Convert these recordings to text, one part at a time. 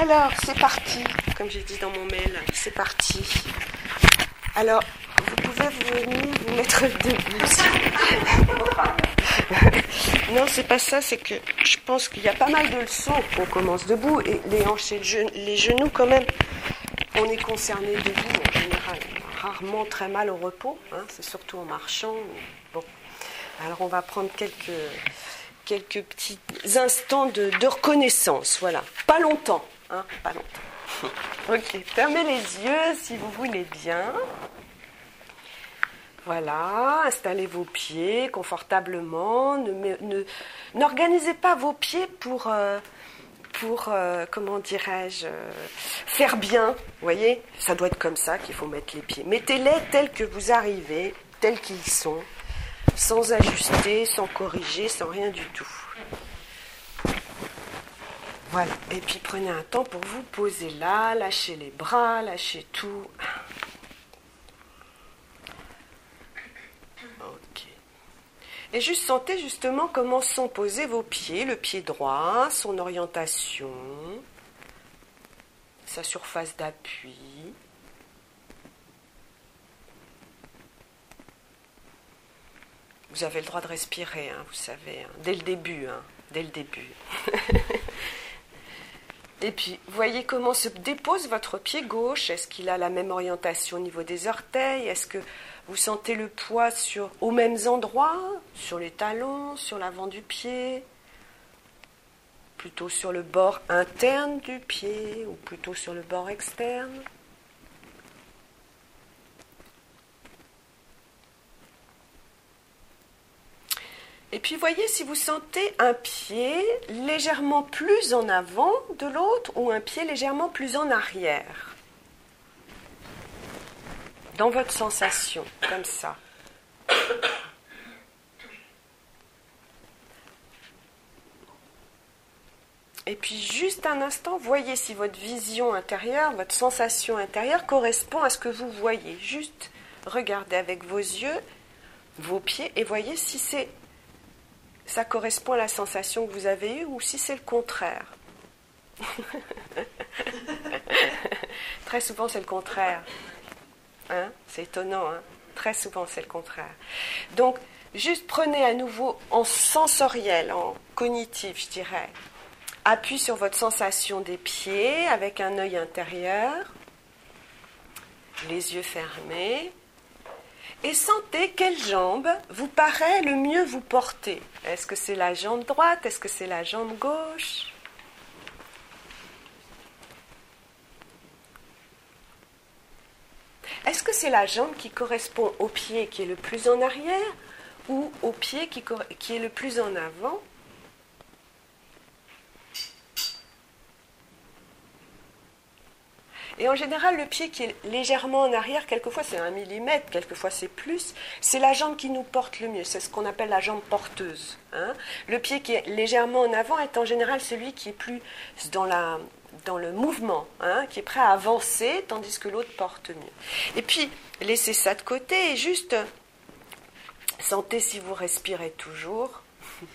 Alors, c'est parti, comme j'ai dit dans mon mail, c'est parti. Alors, vous pouvez venir vous mettre debout. non, c'est pas ça, c'est que je pense qu'il y a pas mal de leçons qu'on commence debout et les hanches et les genoux quand même. On est concerné debout en général, rarement très mal au repos, hein, c'est surtout en marchant. Alors on va prendre quelques, petits instants de reconnaissance, voilà. Pas longtemps, hein, longtemps. ok, fermez les yeux si vous voulez bien. Voilà, installez vos pieds confortablement. N'organisez pas vos pieds pour, euh, euh, comment dirais-je, euh, faire bien. Vous voyez, ça doit être comme ça qu'il faut mettre les pieds. Mettez-les tels que vous arrivez, tels qu'ils sont, sans ajuster, sans corriger, sans rien du tout. Voilà, et puis prenez un temps pour vous poser là, lâchez les bras, lâchez tout. Et juste sentez justement comment sont posés vos pieds, le pied droit, son orientation, sa surface d'appui. Vous avez le droit de respirer, hein, vous savez, hein, dès le début, hein, dès le début. Et puis, voyez comment se dépose votre pied gauche. Est-ce qu'il a la même orientation au niveau des orteils? Est-ce que vous sentez le poids sur, aux mêmes endroits, sur les talons, sur l'avant du pied, plutôt sur le bord interne du pied ou plutôt sur le bord externe? Et puis voyez si vous sentez un pied légèrement plus en avant de l'autre ou un pied légèrement plus en arrière dans votre sensation, comme ça. Et puis juste un instant, voyez si votre vision intérieure, votre sensation intérieure correspond à ce que vous voyez. Juste regardez avec vos yeux, vos pieds et voyez si c'est ça correspond à la sensation que vous avez eue ou si c'est le contraire. Très souvent c'est le contraire. Hein, c'est étonnant, hein. très souvent c'est le contraire. Donc, juste prenez à nouveau en sensoriel, en cognitif, je dirais. Appuyez sur votre sensation des pieds avec un œil intérieur, les yeux fermés, et sentez quelle jambe vous paraît le mieux vous porter. Est-ce que c'est la jambe droite? Est-ce que c'est la jambe gauche? Est-ce que c'est la jambe qui correspond au pied qui est le plus en arrière ou au pied qui, est le plus en avant? Et en général, le pied qui est légèrement en arrière, quelquefois c'est un millimètre, quelquefois c'est plus, c'est la jambe qui nous porte le mieux. C'est ce qu'on appelle la jambe porteuse. Hein. Le pied qui est légèrement en avant est en général celui qui est plus dans la, dans le mouvement, hein, qui est prêt à avancer, tandis que l'autre porte mieux. Et puis, laissez ça de côté et juste sentez si vous respirez toujours.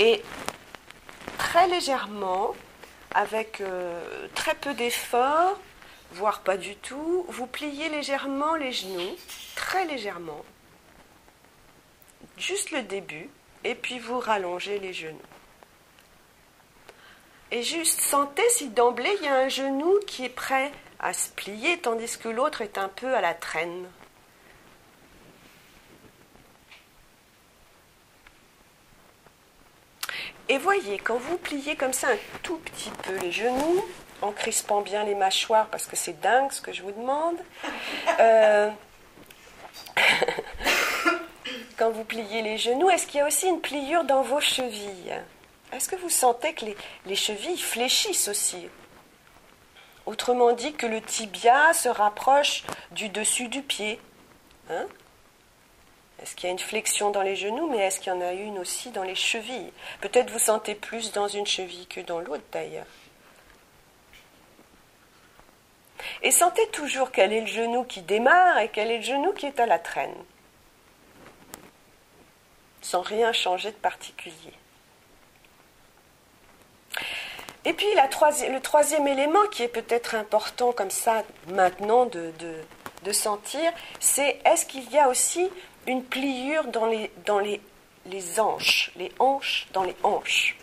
Et très légèrement, avec euh, très peu d'effort, voire pas du tout, vous pliez légèrement les genoux, très légèrement, juste le début, et puis vous rallongez les genoux. Et juste sentez si d'emblée il y a un genou qui est prêt à se plier tandis que l'autre est un peu à la traîne. Et voyez, quand vous pliez comme ça un tout petit peu les genoux, en crispant bien les mâchoires, parce que c'est dingue ce que je vous demande, euh, quand vous pliez les genoux, est-ce qu'il y a aussi une pliure dans vos chevilles? Est-ce que vous sentez que les, chevilles fléchissent aussi? Autrement dit, que le tibia se rapproche du dessus du pied. Hein? Est-ce qu'il y a une flexion dans les genoux, mais est-ce qu'il y en a une aussi dans les chevilles? Peut-être vous sentez plus dans une cheville que dans l'autre d'ailleurs. Et sentez toujours quel est le genou qui démarre et quel est le genou qui est à la traîne, sans rien changer de particulier. Et puis le troisième élément qui est peut-être important comme ça maintenant de, de, sentir, c'est est-ce qu'il y a aussi une pliure dans les, dans les, les hanches, les hanches dans les hanches.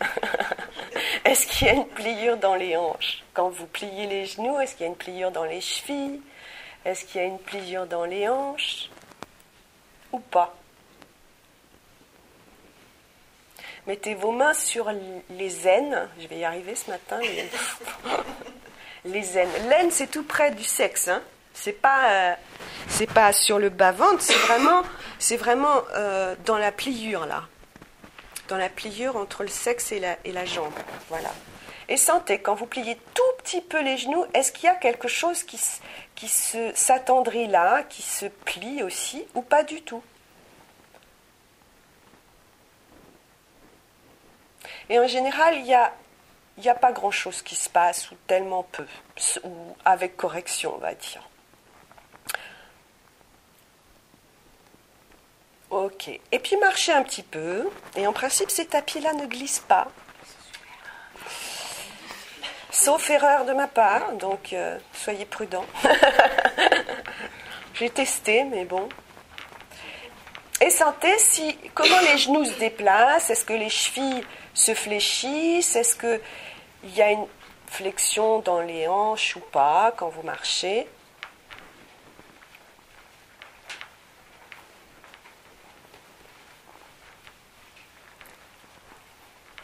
est-ce qu'il y a une pliure dans les hanches? Quand vous pliez les genoux, est-ce qu'il y a une pliure dans les chevilles? Est-ce qu'il y a une pliure dans les hanches? Ou pas? Mettez vos mains sur les aines. Je vais y arriver ce matin. Les, aines. L'aine, c'est tout près du sexe. Hein. C'est pas, euh, c'est pas sur le bas ventre. C'est vraiment, c'est vraiment euh, dans la pliure là, dans la pliure entre le sexe et la, et la jambe. Voilà. Et sentez quand vous pliez tout petit peu les genoux, est-ce qu'il y a quelque chose qui, qui se s'attendrit là, qui se plie aussi, ou pas du tout? Et en général, il n'y a, a pas grand-chose qui se passe, ou tellement peu, ou avec correction, on va dire. Ok. Et puis marchez un petit peu. Et en principe, ces tapis-là ne glissent pas. Sauf erreur de ma part, donc euh, soyez prudents. J'ai testé, mais bon. Et sentez si comment les genoux se déplacent? Est-ce que les chevilles se fléchissent? Est-ce qu'il y a une flexion dans les hanches ou pas quand vous marchez?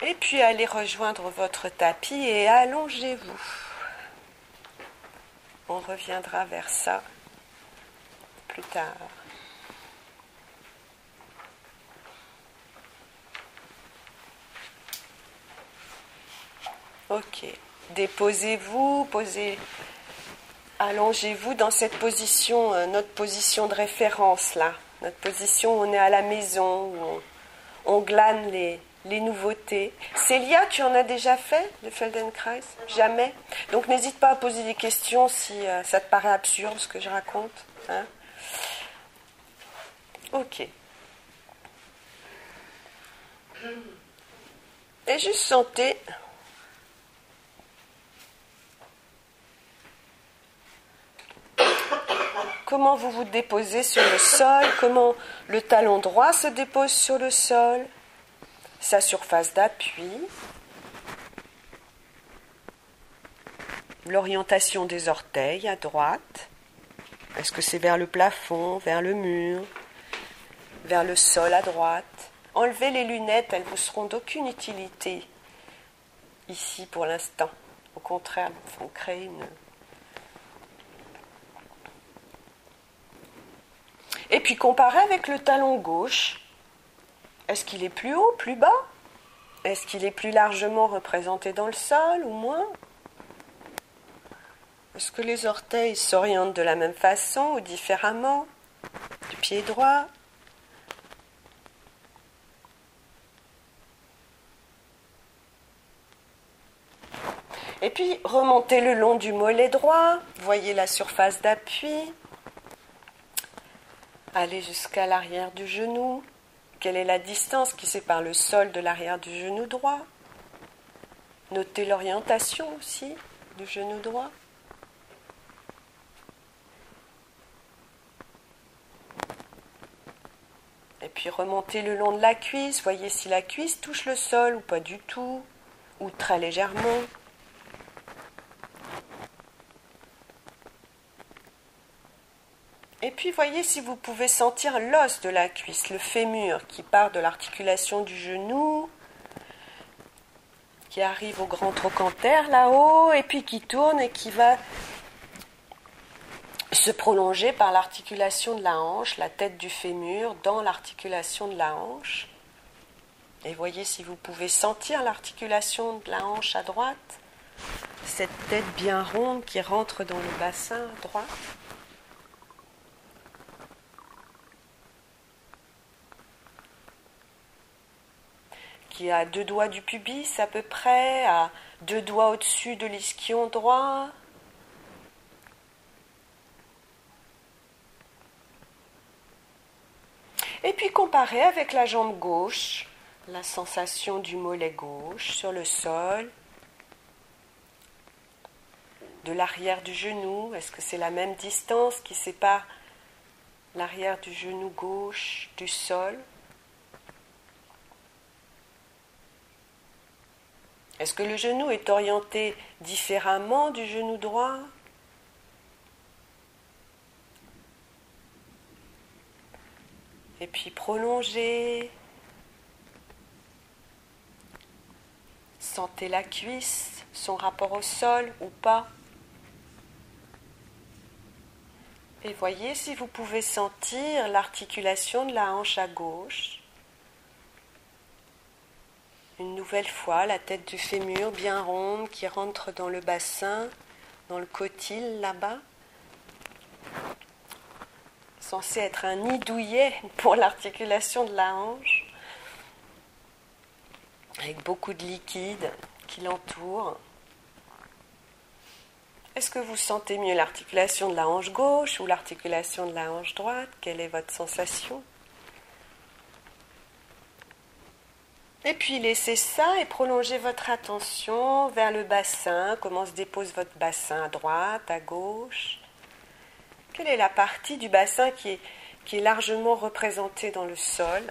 Et puis allez rejoindre votre tapis et allongez-vous. On reviendra vers ça plus tard. Ok. Déposez-vous, posez, allongez-vous dans cette position, euh, notre position de référence là, notre position où on est à la maison, où on, glane les, nouveautés. Célia, tu en as déjà fait de Feldenkrais? Jamais? Donc n'hésite pas à poser des questions si euh, ça te paraît absurde ce que je raconte. Hein. ok. Et juste sentez comment vous vous déposez sur le sol, comment le talon droit se dépose sur le sol, sa surface d'appui, l'orientation des orteils à droite. Est-ce que c'est vers le plafond, vers le mur, vers le sol à droite? Enlevez les lunettes, elles vous seront d'aucune utilité ici pour l'instant. Au contraire, elles vont créer une, Et puis comparer avec le talon gauche. Est-ce qu'il est plus haut, plus bas? Est-ce qu'il est plus largement représenté dans le sol ou moins? Est-ce que les orteils s'orientent de la même façon ou différemment? Du pied droit? Et puis remontez le long du mollet droit, voyez la surface d'appui. Allez jusqu'à l'arrière du genou. Quelle est la distance qui sépare le sol de l'arrière du genou droit? Notez l'orientation aussi du genou droit. Et puis remontez le long de la cuisse, voyez si la cuisse touche le sol ou pas du tout, ou très légèrement. Et puis voyez si vous pouvez sentir l'os de la cuisse, le fémur qui part de l'articulation du genou, qui arrive au grand trochanter là-haut, et puis qui tourne et qui va se prolonger par l'articulation de la hanche, la tête du fémur dans l'articulation de la hanche. Et voyez si vous pouvez sentir l'articulation de la hanche à droite, cette tête bien ronde qui rentre dans le bassin droit. A deux doigts du pubis à peu près, à deux doigts au-dessus de l'ischion droit. Et puis comparer avec la jambe gauche, la sensation du mollet gauche sur le sol. de l'arrière du genou Est-ce que c'est la même distance qui sépare l'arrière du genou gauche du sol? Est-ce que le genou est orienté différemment du genou droit? Et puis prolongez. Sentez la cuisse, son rapport au sol ou pas. Et voyez si vous pouvez sentir l'articulation de la hanche à gauche. Une nouvelle fois, la tête du fémur bien ronde qui rentre dans le bassin, dans le cotyle là-bas. Censé être un nid douillet pour l'articulation de la hanche, avec beaucoup de liquide qui l'entoure. Est-ce que vous sentez mieux l'articulation de la hanche gauche ou l'articulation de la hanche droite? Quelle est votre sensation? Et puis laissez ça et prolongez votre attention vers le bassin, comment se dépose votre bassin à droite, à gauche? Quelle est la partie du bassin qui est, largement représentée dans le sol?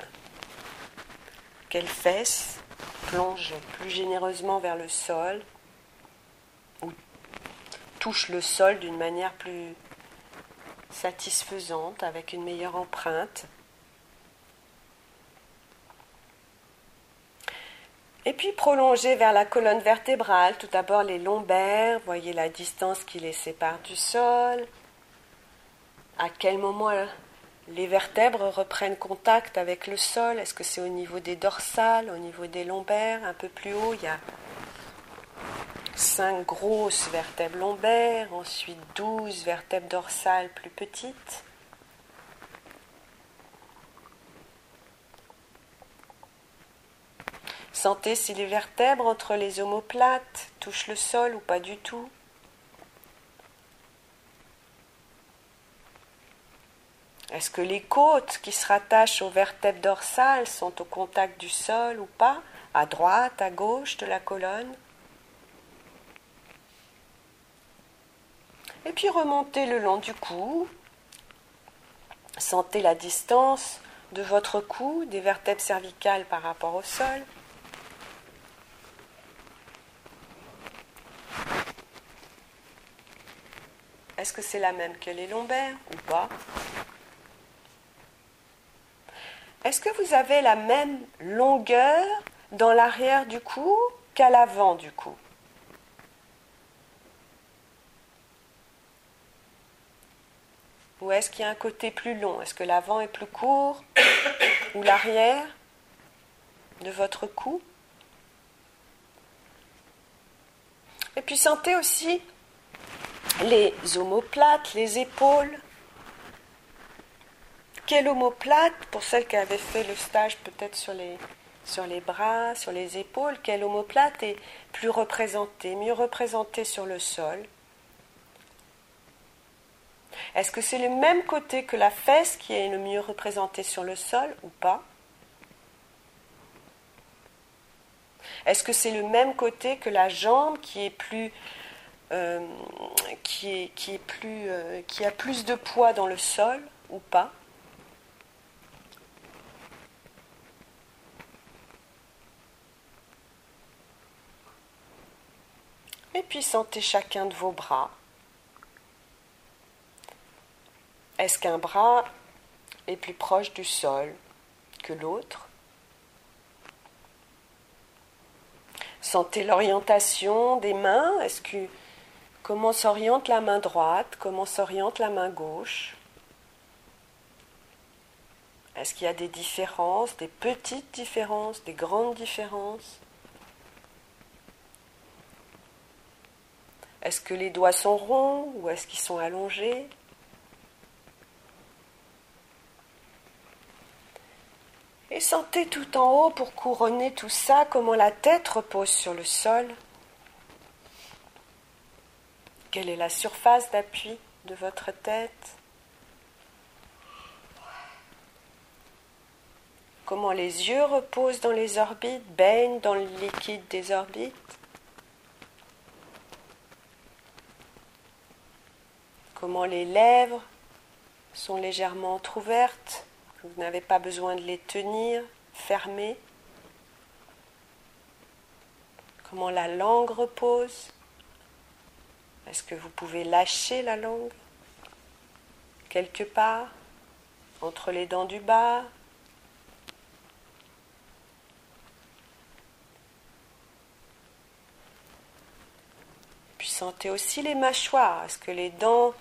Quelle fesse? Plonge plus généreusement vers le sol. Ou touche le sol d'une manière plus satisfaisante, avec une meilleure empreinte Et puis prolonger vers la colonne vertébrale, tout d'abord les lombaires, voyez la distance qui les sépare du sol, à quel moment les vertèbres reprennent contact avec le sol, est-ce que c'est au niveau des dorsales, au niveau des lombaires, un peu plus haut, il y a cinq grosses vertèbres lombaires, ensuite douze vertèbres dorsales plus petites. Sentez si les vertèbres entre les omoplates touchent le sol ou pas du tout. Est-ce que les côtes qui se rattachent aux vertèbres dorsales sont au contact du sol ou pas, à droite, à gauche de la colonne? Et puis remontez le long du cou. Sentez la distance de votre cou, des vertèbres cervicales par rapport au sol. Est-ce que c'est la même que les lombaires ou pas? Est-ce que vous avez la même longueur dans l'arrière du cou qu'à l'avant du cou? Ou est-ce qu'il y a un côté plus long? Est-ce que l'avant est plus court ou l'arrière de votre cou? Puis sentez aussi. Les omoplates, les épaules. Quelle omoplate, pour celles qui avaient fait le stage peut-être sur les, sur les bras, sur les épaules, quelle omoplate est plus représentée, mieux représentée sur le sol? Est-ce que c'est le même côté que la fesse qui est le mieux représentée sur le sol ou pas? Est-ce que c'est le même côté que la jambe qui est plus euh, euh, qui a plus de poids dans le sol ou pas? Et puis sentez chacun de vos bras. Est-ce qu'un bras est plus proche du sol que l'autre? Sentez l'orientation des mains. Est-ce que Comment s'oriente la main droite? Comment s'oriente la main gauche? Est-ce qu'il y a des différences, des petites différences, des grandes différences? Est-ce que les doigts sont ronds ou est-ce qu'ils sont allongés? Et sentez tout en haut pour couronner tout ça comment la tête repose sur le sol. Quelle est la surface d'appui de votre tête? Comment les yeux reposent dans les orbites, baignent dans le liquide des orbites? Comment les lèvres sont légèrement entrouvertes, vous n'avez pas besoin de les tenir fermées, comment la langue repose, est-ce que vous pouvez lâcher la langue quelque part entre les dents du bas? Puis sentez aussi les mâchoires. Est-ce que les dents,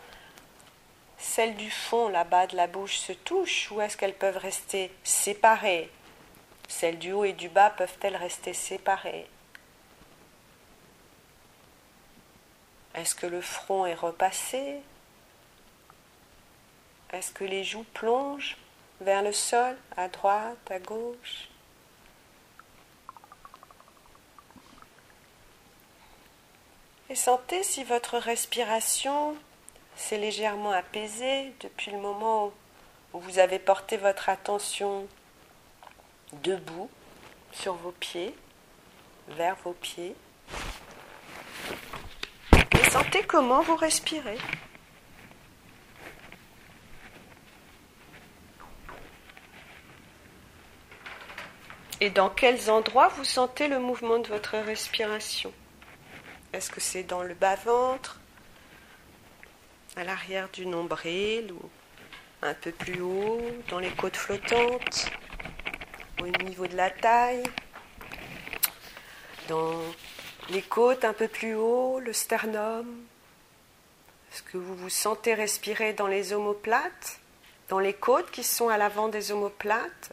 celles du fond, là-bas de la bouche, se touchent ou est-ce qu'elles peuvent rester séparées? Celles du haut et du bas peuvent-elles rester séparées? Est-ce que le front est repassé? Est-ce que les joues plongent vers le sol, à droite, à gauche? Et sentez si votre respiration s'est légèrement apaisée depuis le moment où vous avez porté votre attention debout sur vos pieds, vers vos pieds. Et sentez comment vous respirez. Et dans quels endroits vous sentez le mouvement de votre respiration? Est-ce que c'est dans le bas-ventre, à l'arrière du nombril ou un peu plus haut, dans les côtes flottantes, au niveau de la taille, dans les côtes un peu plus haut, le sternum. Est-ce que vous vous sentez respirer dans les omoplates, dans les côtes qui sont à l'avant des omoplates?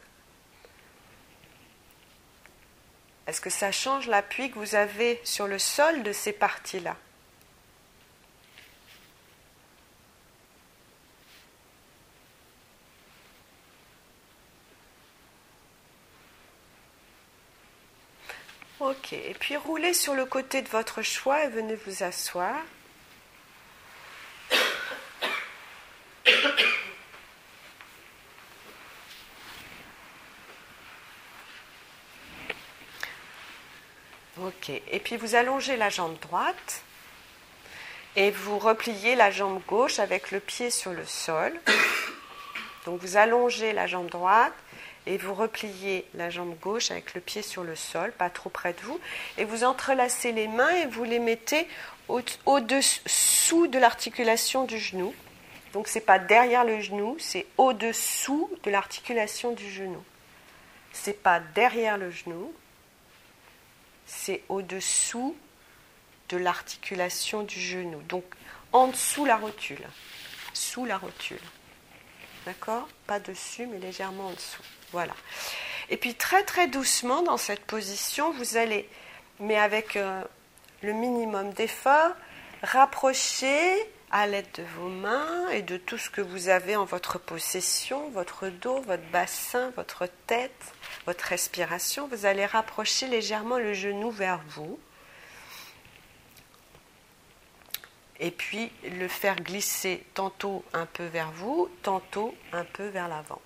Est-ce que ça change l'appui que vous avez sur le sol de ces parties-là? Ok, et puis roulez sur le côté de votre choix et venez vous asseoir. Ok, et puis vous allongez la jambe droite et vous repliez la jambe gauche avec le pied sur le sol. Donc vous allongez la jambe droite et vous repliez la jambe gauche avec le pied sur le sol, pas trop près de vous, et vous entrelacez les mains et vous les mettez au-dessous de l'articulation du genou. Donc c'est pas derrière le genou, c'est au-dessous de l'articulation du genou. C'est pas derrière le genou, c'est au-dessous de l'articulation du genou. Donc en dessous la rotule, sous la rotule. D'accord? Pas dessus, mais légèrement en dessous. Voilà. Et puis très très doucement dans cette position, vous allez, mais avec euh, le minimum d'effort, rapprocher à l'aide de vos mains et de tout ce que vous avez en votre possession, votre dos, votre bassin, votre tête, votre respiration, vous allez rapprocher légèrement le genou vers vous. Et puis le faire glisser tantôt un peu vers vous, tantôt un peu vers l'avant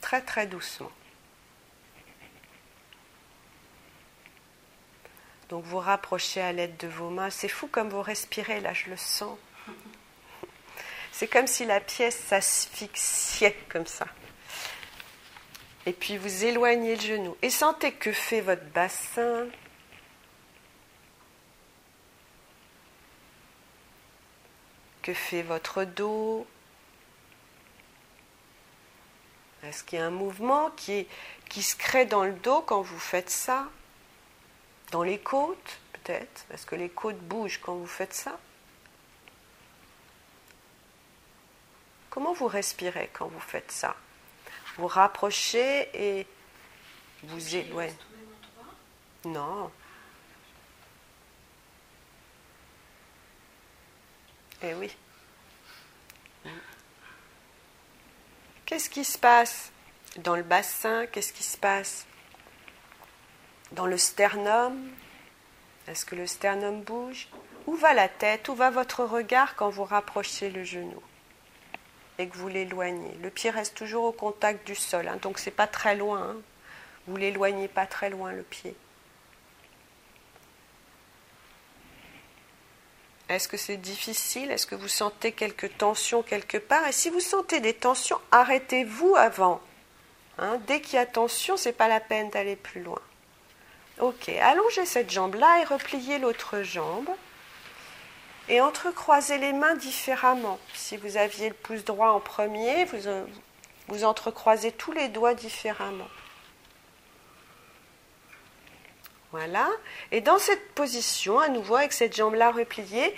très très doucement. Donc vous rapprochez à l'aide de vos mains. C'est fou comme vous respirez, là je le sens. C'est comme si la pièce s'asphyxiait comme ça. Et puis vous éloignez le genou. Et sentez que fait votre bassin. Que fait votre dos Est-ce qu'il y a un mouvement qui, qui se crée dans le dos quand vous faites ça Dans les côtes, peut-être Est-ce que les côtes bougent quand vous faites ça Comment vous respirez quand vous faites ça? Vous rapprochez et vous éloignez. Non. Eh oui. Qu'est-ce qui se passe dans le bassin? Qu'est-ce qui se passe dans le sternum? Est-ce que le sternum bouge? Où va la tête? Où va votre regard quand vous rapprochez le genou et que vous l'éloignez? Le pied reste toujours au contact du sol, hein, donc c'est pas très loin. Hein. Vous l'éloignez pas très loin le pied. Est-ce que c'est difficile? Est-ce que vous sentez quelques tensions quelque part? Et si vous sentez des tensions, arrêtez-vous avant. Hein, dès qu'il y a tension, c'est pas la peine d'aller plus loin. Ok, allongez cette jambe-là et repliez l'autre jambe. Et entrecroisez les mains différemment. Si vous aviez le pouce droit en premier, vous, euh, vous entrecroisez tous les doigts différemment. Voilà. Et dans cette position, à nouveau avec cette jambe-là repliée,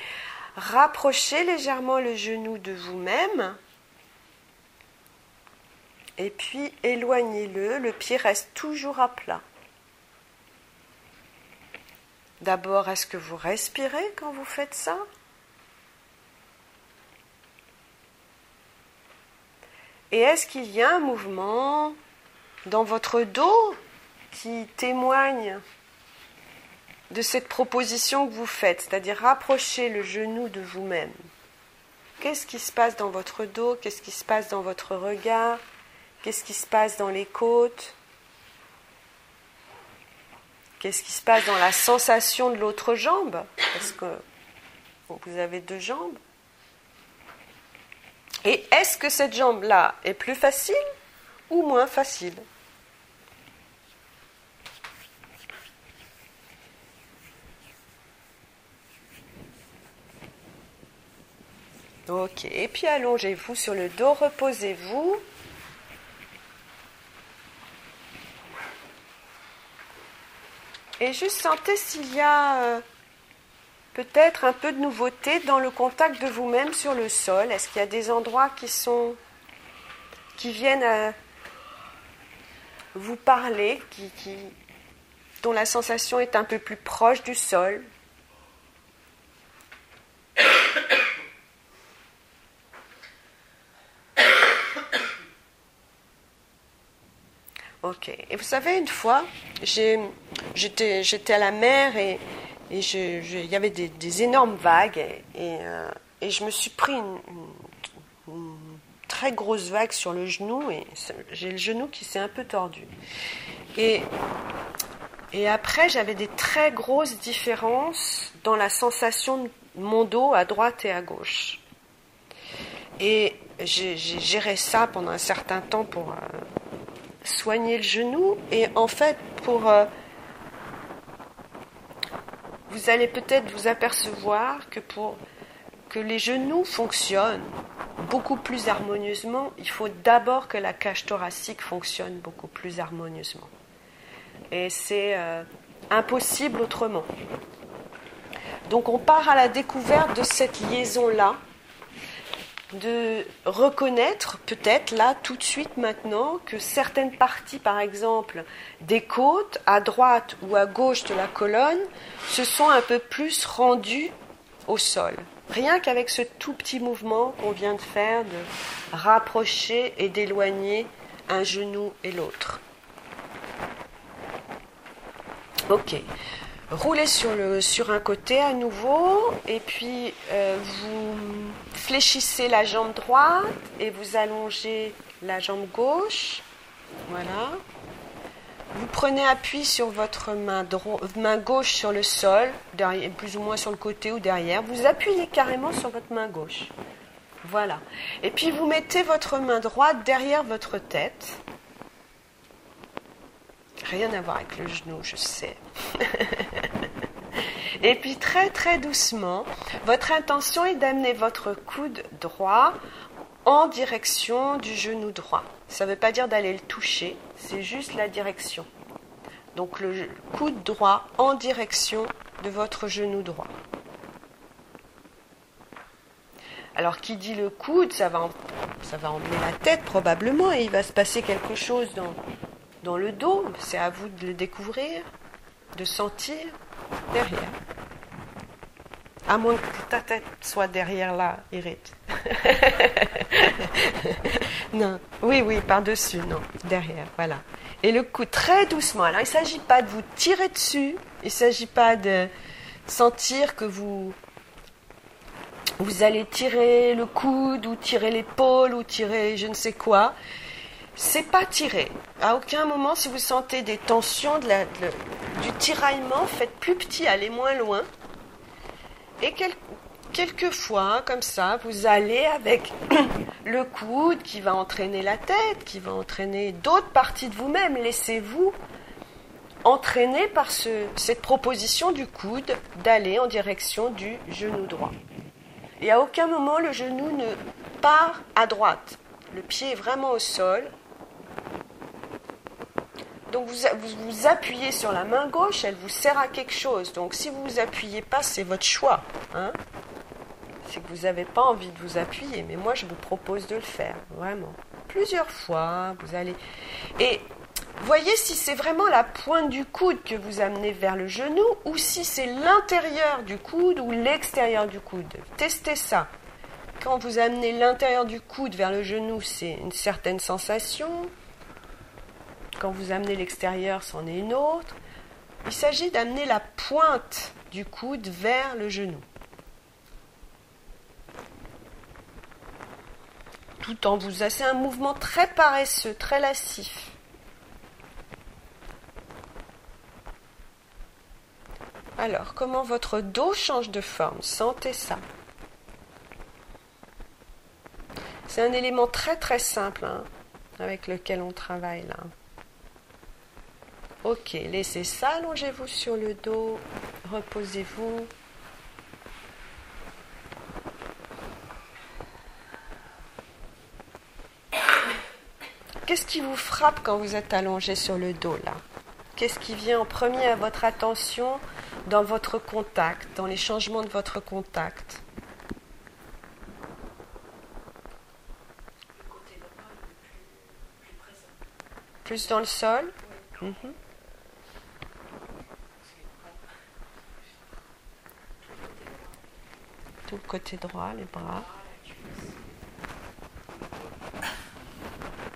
rapprochez légèrement le genou de vous-même. Et puis éloignez-le. Le pied reste toujours à plat. D'abord, est-ce que vous respirez quand vous faites ça? Et est-ce qu'il y a un mouvement dans votre dos qui témoigne de cette proposition que vous faites, c'est-à-dire rapprocher le genou de vous-même. Qu'est-ce qui se passe dans votre dos? Qu'est-ce qui se passe dans votre regard? Qu'est-ce qui se passe dans les côtes? Qu'est-ce qui se passe dans la sensation de l'autre jambe? Est-ce que vous avez deux jambes. Et est-ce que cette jambe-là est plus facile ou moins facile? Ok, et puis allongez-vous sur le dos, reposez-vous. Et juste sentez s'il y a euh, peut-être un peu de nouveauté dans le contact de vous-même sur le sol. Est-ce qu'il y a des endroits qui sont qui viennent à vous parler, qui, dont la sensation est un peu plus proche du sol? Ok. Et vous savez, une fois, j'étais, à la mer et, il y avait des, énormes vagues euh, et, je me suis pris une, très grosse vague sur le genou et j'ai le genou qui s'est un peu tordu. Et, après, j'avais des très grosses différences dans la sensation de mon dos à droite et à gauche. Et j'ai, géré ça pendant un certain temps pour, euh, soigner le genou et en fait pour euh, vous allez peut-être vous apercevoir que pour que les genoux fonctionnent beaucoup plus harmonieusement, il faut d'abord que la cage thoracique fonctionne beaucoup plus harmonieusement. Et c'est euh, impossible autrement. Donc on part à la découverte de cette liaison-là de reconnaître peut-être là tout de suite maintenant que certaines parties par exemple des côtes à droite ou à gauche de la colonne se sont un peu plus rendues au sol. Rien qu'avec ce tout petit mouvement qu'on vient de faire de rapprocher et d'éloigner un genou et l'autre. Ok. Roulez sur, le, sur un côté à nouveau et puis euh, vous fléchissez la jambe droite et vous allongez la jambe gauche. Voilà. Vous prenez appui sur votre main, main gauche sur le sol, plus ou moins sur le côté ou derrière. Vous appuyez carrément sur votre main gauche. Voilà. Et puis vous mettez votre main droite derrière votre tête. Rien à voir avec le genou, je sais. Et puis très très doucement, votre intention est d'amener votre coude droit en direction du genou droit. Ça ne veut pas dire d'aller le toucher, c'est juste la direction. Donc le coude droit en direction de votre genou droit. Alors qui dit le coude, ça va, emmener la tête probablement et il va se passer quelque chose dans, dans le dos. C'est à vous de le découvrir, de sentir derrière. À moins que ta tête soit derrière là, Irite. non, oui, oui, par-dessus, non, derrière, voilà. Et le coup très doucement. Alors, il ne s'agit pas de vous tirer dessus, il ne s'agit pas de sentir que vous, vous allez tirer le coude ou tirer l'épaule ou tirer je ne sais quoi c'est pas tiré. À aucun moment, si vous sentez des tensions, du tiraillement, faites plus petit, allez moins loin. Et quelquefois, comme ça, vous allez avec le coude qui va entraîner la tête, qui va entraîner d'autres parties de vous-même. Laissez-vous entraîner par cette proposition du coude d'aller en direction du genou droit. Et à aucun moment le genou ne part à droite. Le pied est vraiment au sol. Donc vous, vous, appuyez sur la main gauche, elle vous sert à quelque chose. Donc si vous vous appuyez pas, c'est votre choix. Hein c'est que vous n'avez pas envie de vous appuyer. Mais moi, je vous propose de le faire, vraiment. Plusieurs fois, vous allez... Et voyez si c'est vraiment la pointe du coude que vous amenez vers le genou ou si c'est l'intérieur du coude ou l'extérieur du coude. Testez ça. Quand vous amenez l'intérieur du coude vers le genou, c'est une certaine sensation. Quand vous amenez l'extérieur, c'en est une autre. Il s'agit d'amener la pointe du coude vers le genou. Tout en vous... C'est un mouvement très paresseux, très lascif. Alors, comment votre dos change de forme? Sentez ça. C'est un élément très très simple hein, avec lequel on travaille là. Ok, laissez ça, allongez-vous sur le dos, reposez-vous. Qu'est-ce qui vous frappe quand vous êtes allongé sur le dos là? Qu'est-ce qui vient en premier à votre attention dans votre contact, dans les changements de votre contact? Plus dans le sol? Mhm. Côté droit, les bras.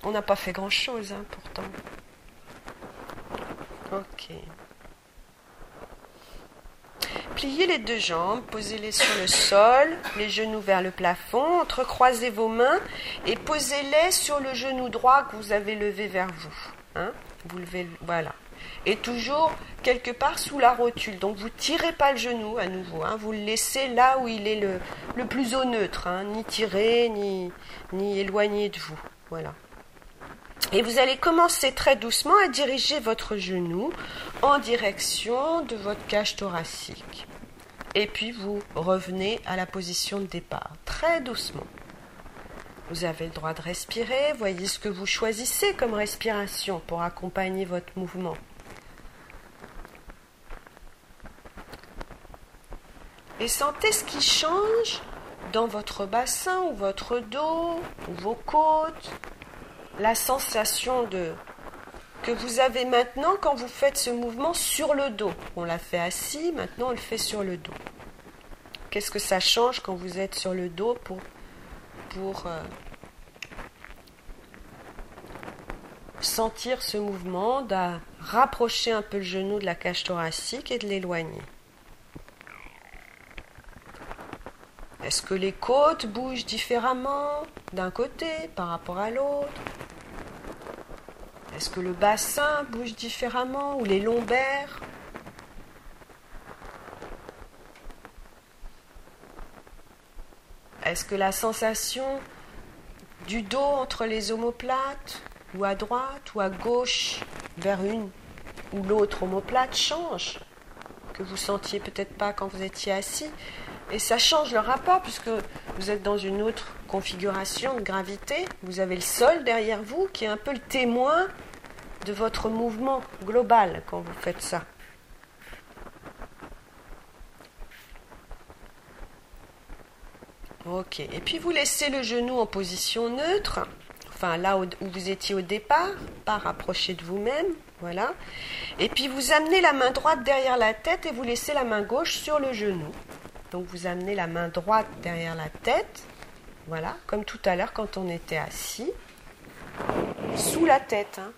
On n'a pas fait grand-chose, hein, pourtant. Ok. Pliez les deux jambes, posez-les sur le sol, les genoux vers le plafond, entrecroisez vos mains et posez-les sur le genou droit que vous avez levé vers vous. Hein. vous levez, voilà. Et toujours quelque part sous la rotule. Donc vous tirez pas le genou à nouveau. Hein. vous le laissez là où il est le, le plus au neutre, hein. ni tiré ni, ni éloigné de vous. Voilà. Et vous allez commencer très doucement à diriger votre genou en direction de votre cage thoracique. Et puis vous revenez à la position de départ, très doucement. Vous avez le droit de respirer, voyez ce que vous choisissez comme respiration pour accompagner votre mouvement. Et sentez ce qui change dans votre bassin ou votre dos ou vos côtes, la sensation de que vous avez maintenant quand vous faites ce mouvement sur le dos. On l'a fait assis, maintenant on le fait sur le dos. Qu'est-ce que ça change quand vous êtes sur le dos pour, euh, sentir ce mouvement, de rapprocher un peu le genou de la cage thoracique et de l'éloigner? Est-ce que les côtes bougent différemment d'un côté par rapport à l'autre. Est-ce que le bassin bouge différemment ou les lombaires? Est-ce que la sensation du dos entre les omoplates, ou à droite ou à gauche, vers une ou l'autre omoplate change? Que vous sentiez peut-être pas quand vous étiez assis et ça change le rapport puisque vous êtes dans une autre configuration de gravité. Vous avez le sol derrière vous qui est un peu le témoin de votre mouvement global quand vous faites ça. Ok. Et puis vous laissez le genou en position neutre, enfin là où vous étiez au départ, pas rapproché de vous-même. Voilà. Et puis vous amenez la main droite derrière la tête et vous laissez la main gauche sur le genou. Donc vous amenez la main droite derrière la tête, voilà, comme tout à l'heure quand on était assis, sous la tête, hein.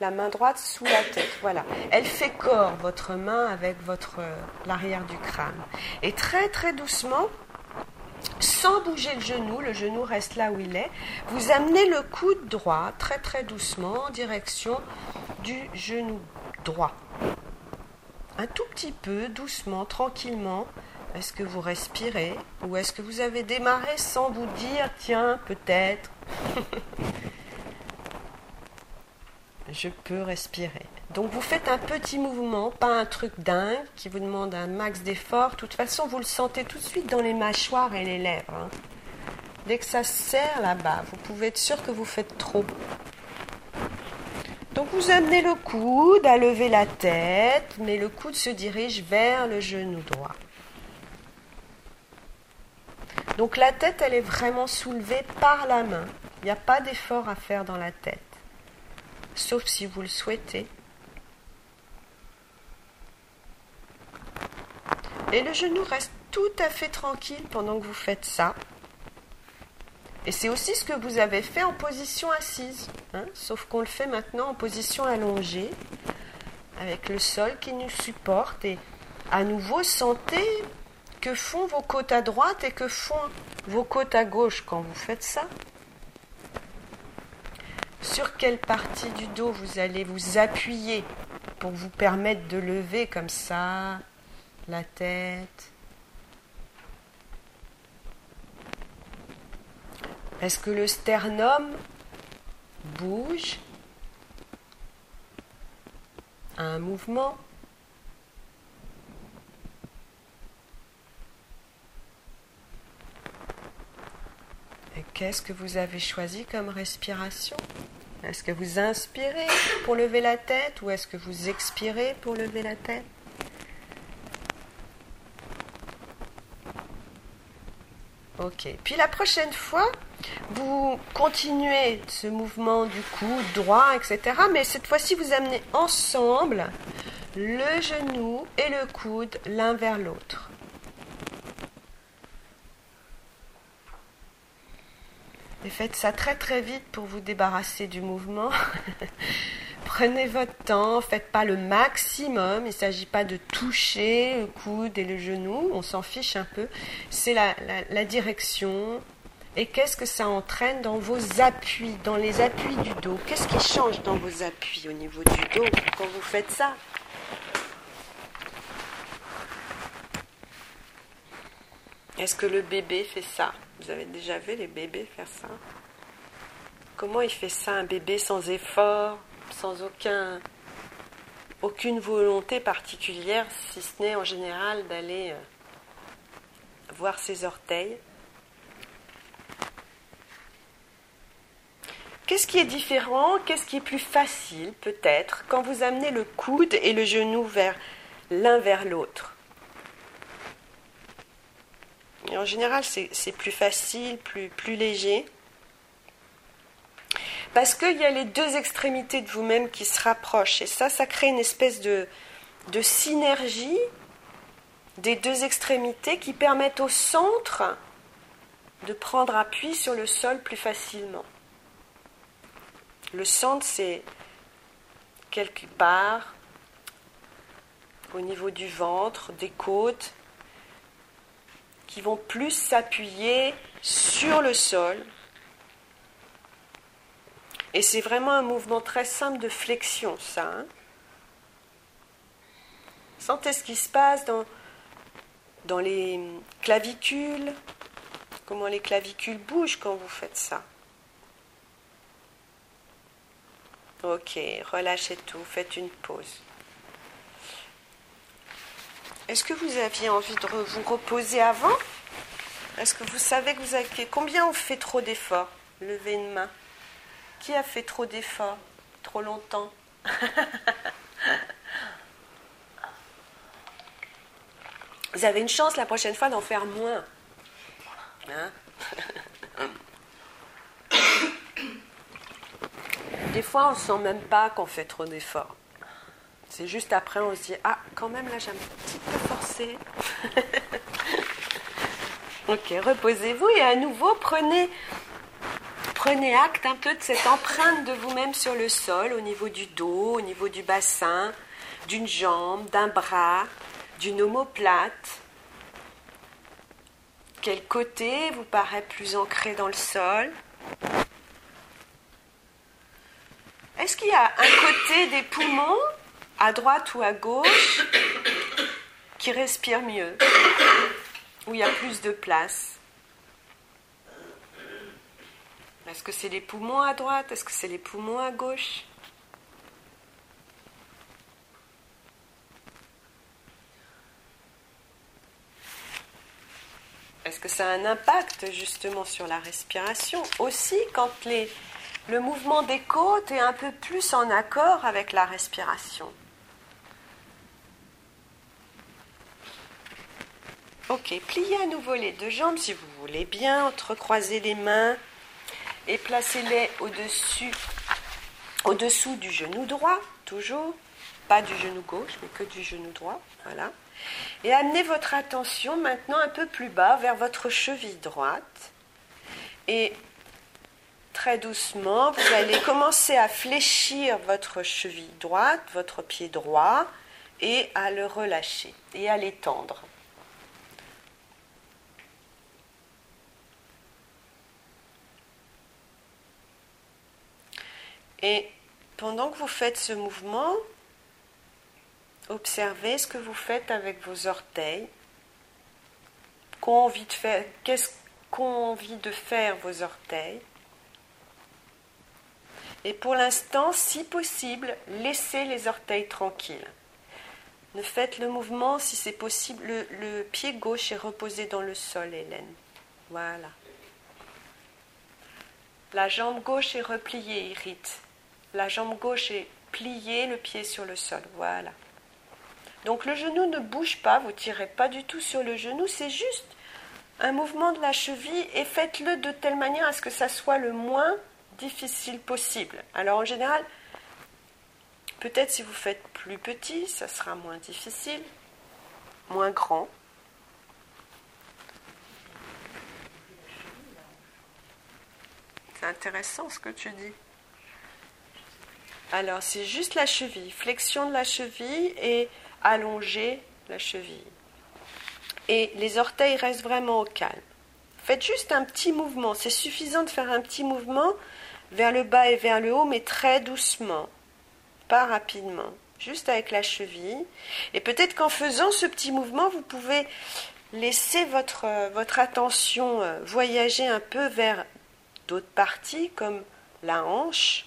la main droite sous la tête, voilà. Elle fait corps, votre main avec votre l'arrière du crâne. Et très très doucement, sans bouger le genou, le genou reste là où il est, vous amenez le coude droit très très doucement en direction du genou droit. Un tout petit peu, doucement, tranquillement, Est-ce que vous respirez ou est-ce que vous avez démarré sans vous dire tiens, peut-être je peux respirer. Donc vous faites un petit mouvement, pas un truc dingue qui vous demande un max d'effort. De toute façon, vous le sentez tout de suite dans les mâchoires et les lèvres. Hein. Dès que ça serre là-bas, vous pouvez être sûr que vous faites trop. Donc vous amenez le coude à lever la tête, mais le coude se dirige vers le genou droit. Donc la tête, elle est vraiment soulevée par la main. Il n'y a pas d'effort à faire dans la tête, sauf si vous le souhaitez. Et le genou reste tout à fait tranquille pendant que vous faites ça. Et c'est aussi ce que vous avez fait en position assise, hein, sauf qu'on le fait maintenant en position allongée, avec le sol qui nous supporte. Et à nouveau, sentez que font vos côtes à droite et que font vos côtes à gauche quand vous faites ça. Sur quelle partie du dos vous allez vous appuyer pour vous permettre de lever comme ça la tête Est-ce que le sternum bouge? Un mouvement Et qu'est-ce que vous avez choisi comme respiration? Est-ce que vous inspirez pour lever la tête ou est-ce que vous expirez pour lever la tête? Ok. Puis la prochaine fois, vous continuez ce mouvement du cou droit, etc. Mais cette fois-ci, vous amenez ensemble le genou et le coude l'un vers l'autre. Et faites ça très très vite pour vous débarrasser du mouvement. Prenez votre temps, faites pas le maximum. Il ne s'agit pas de toucher le coude et le genou, on s'en fiche un peu. C'est la, direction. Et qu'est-ce que ça entraîne dans vos appuis, dans les appuis du dos? Qu'est-ce qui change dans vos appuis au niveau du dos quand vous faites ça? Est-ce que le bébé fait ça? Vous avez déjà vu les bébés faire ça? Comment il fait ça, un bébé sans effort sans aucun, aucune volonté particulière, si ce n'est en général d'aller euh, voir ses orteils? Qu'est-ce qui est différent? Qu'est-ce qui est plus facile peut-être quand vous amenez le coude et le genou vers l'un vers l'autre? En général, c'est plus facile, plus, léger. Parce qu'il y a les deux extrémités de vous-même qui se rapprochent. Et ça, ça crée une espèce de synergie des deux extrémités qui permettent au centre de prendre appui sur le sol plus facilement. Le centre, c'est quelque part au niveau du ventre, des côtes, qui vont plus s'appuyer sur le sol et c'est vraiment un mouvement très simple de flexion, ça. Hein. Sentez ce qui se passe dans, dans les clavicules, comment les clavicules bougent quand vous faites ça. Ok, relâchez tout, faites une pause. Est-ce que vous aviez envie de vous reposer avant? Est-ce que vous savez que vous avez... Combien on fait trop d'efforts? Levez une main. Qui a fait trop d'efforts? Trop longtemps Vous avez une chance la prochaine fois d'en faire moins. Hein? Des fois, on ne sent même pas qu'on fait trop d'efforts. C'est juste après, on se dit Ah, quand même, là, j'ai un petit peu forcé. ok, reposez-vous et à nouveau, prenez acte un peu de cette empreinte de vous-même sur le sol, au niveau du dos, au niveau du bassin, d'une jambe, d'un bras, d'une omoplate. Quel côté vous paraît plus ancré dans le sol? Est-ce qu'il y a un côté des poumons, à droite ou à gauche, qui respire mieux où il y a plus de place. Est-ce que c'est les poumons à droite? Est-ce que c'est les poumons à gauche? Est-ce que ça a un impact justement sur la respiration? Aussi quand le mouvement des côtes est un peu plus en accord avec la respiration. Ok, pliez à nouveau les deux jambes si vous voulez bien, entrecroisez les mains et placez-les au-dessus, au-dessous du genou droit, toujours, pas du genou gauche, mais que du genou droit, voilà. Et amenez votre attention maintenant un peu plus bas vers votre cheville droite. Et très doucement, vous allez commencer à fléchir votre cheville droite, votre pied droit, et à le relâcher et à l'étendre. Et pendant que vous faites ce mouvement, observez ce que vous faites avec vos orteils. Qu'est-ce qu'ont envie de faire vos orteils Et pour l'instant, si possible, laissez les orteils tranquilles. Ne faites le mouvement, si c'est possible, le, le, pied gauche est reposé dans le sol, Hélène. Voilà. La jambe gauche est repliée, Irite. La jambe gauche est pliée, le pied sur le sol. Voilà. Donc le genou ne bouge pas, vous ne tirez pas du tout sur le genou, c'est juste un mouvement de la cheville et faites-le de telle manière à ce que ça soit le moins difficile possible. Alors en général, peut-être si vous faites plus petit, ça sera moins difficile, moins grand. C'est intéressant ce que tu dis. Alors, c'est juste la cheville, flexion de la cheville et allonger la cheville. Et les orteils restent vraiment au calme. Faites juste un petit mouvement. C'est suffisant de faire un petit mouvement vers le bas et vers le haut, mais très doucement, pas rapidement, juste avec la cheville. Et peut-être qu'en faisant ce petit mouvement, vous pouvez laisser votre, votre attention euh, voyager un peu vers d'autres parties, comme la hanche,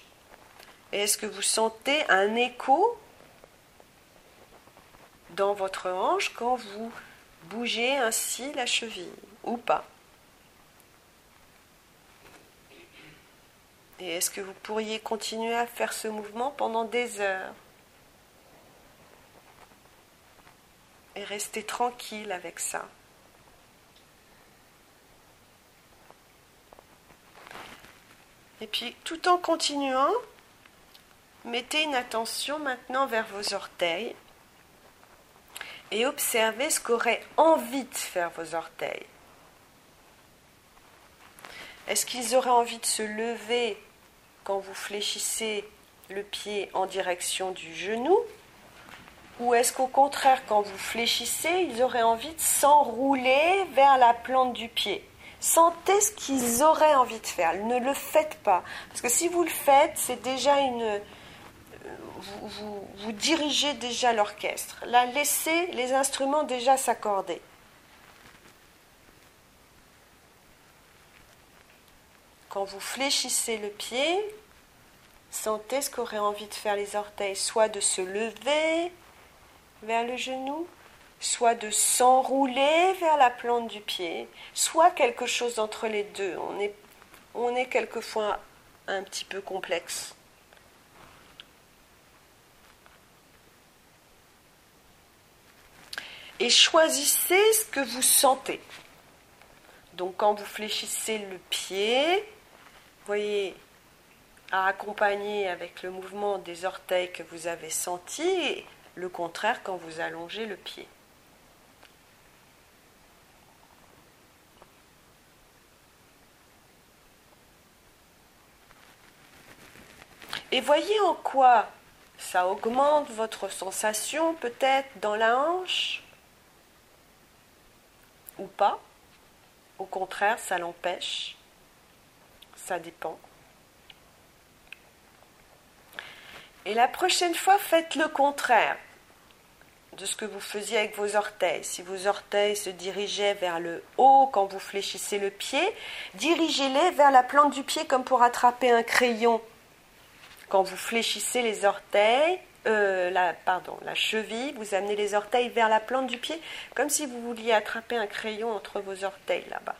est-ce que vous sentez un écho dans votre hanche quand vous bougez ainsi la cheville ou pas? Et est-ce que vous pourriez continuer à faire ce mouvement pendant des heures? Et rester tranquille avec ça? Et puis tout en continuant, Mettez une attention maintenant vers vos orteils et observez ce qu'auraient envie de faire vos orteils. Est-ce qu'ils auraient envie de se lever quand vous fléchissez le pied en direction du genou? Ou est-ce qu'au contraire, quand vous fléchissez, ils auraient envie de s'enrouler vers la plante du pied? Sentez ce qu'ils auraient envie de faire. Ne le faites pas. Parce que si vous le faites, c'est déjà une, vous, dirigez déjà l'orchestre. Là, laissez les instruments déjà s'accorder. Quand vous fléchissez le pied, sentez ce qu'auraient envie de faire les orteils, soit de se lever vers le genou, soit de s'enrouler vers la plante du pied, soit quelque chose entre les deux. On est, on est quelquefois un petit peu complexe. Et choisissez ce que vous sentez. Donc quand vous fléchissez le pied, voyez, à accompagner avec le mouvement des orteils que vous avez senti, et le contraire quand vous allongez le pied. Et voyez en quoi ça augmente votre sensation peut-être dans la hanche? Ou pas. Au contraire, ça l'empêche. Ça dépend. Et la prochaine fois, faites le contraire. de ce que vous faisiez avec vos orteils. Si vos orteils se dirigeaient vers le haut quand vous fléchissez le pied, dirigez-les vers la plante du pied comme pour attraper un crayon. Quand vous fléchissez les orteils, euh, la, pardon, la cheville, vous amenez les orteils vers la plante du pied, comme si vous vouliez attraper un crayon entre vos orteils là-bas.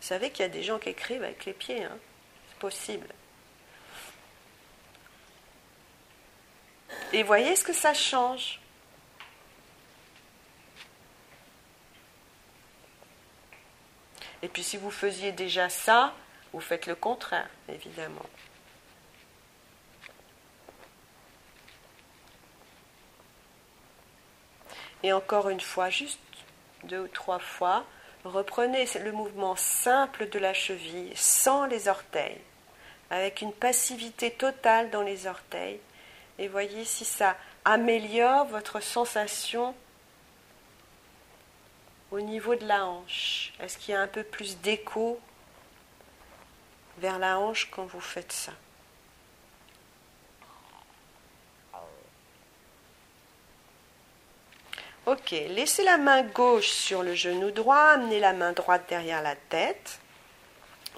Vous savez qu'il y a des gens qui écrivent avec les pieds, hein c'est possible. Et voyez ce que ça change. Et puis si vous faisiez déjà ça, vous faites le contraire, évidemment. Et encore une fois, juste deux ou trois fois, reprenez le mouvement simple de la cheville sans les orteils, avec une passivité totale dans les orteils. Et voyez si ça améliore votre sensation au niveau de la hanche. Est-ce qu'il y a un peu plus d'écho vers la hanche quand vous faites ça? Ok, laissez la main gauche sur le genou droit, amenez la main droite derrière la tête.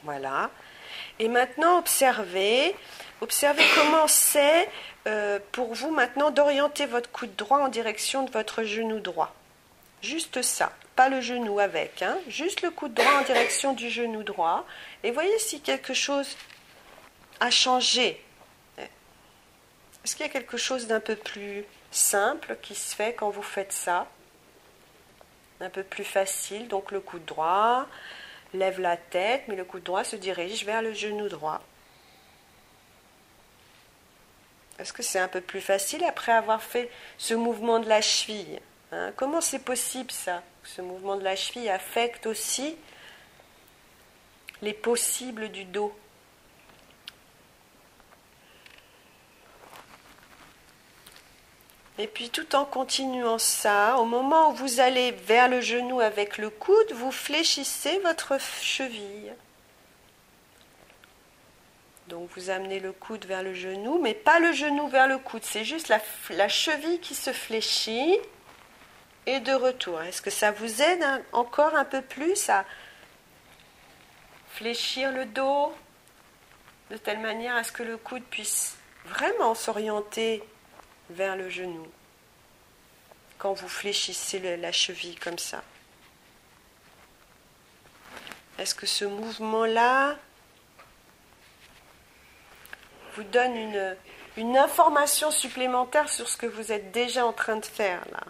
Voilà. Et maintenant, observez, observez comment c'est euh, pour vous maintenant d'orienter votre coude droit en direction de votre genou droit. Juste ça, pas le genou avec, hein, juste le coude droit en direction du genou droit. Et voyez si quelque chose a changé. Est-ce qu'il y a quelque chose d'un peu plus simple qui se fait quand vous faites ça. Un peu plus facile, donc le coude droit lève la tête, mais le coude droit se dirige vers le genou droit. Est-ce que c'est un peu plus facile après avoir fait ce mouvement de la cheville hein? Comment c'est possible ça? Ce mouvement de la cheville affecte aussi les possibles du dos. Et puis tout en continuant ça, au moment où vous allez vers le genou avec le coude, vous fléchissez votre cheville. Donc vous amenez le coude vers le genou, mais pas le genou vers le coude, c'est juste la, cheville qui se fléchit et de retour. Est-ce que ça vous aide encore un peu plus à fléchir le dos de telle manière à ce que le coude puisse vraiment s'orienter vers le genou quand vous fléchissez la cheville comme ça. Est-ce que ce mouvement-là vous donne une, information supplémentaire sur ce que vous êtes déjà en train de faire là?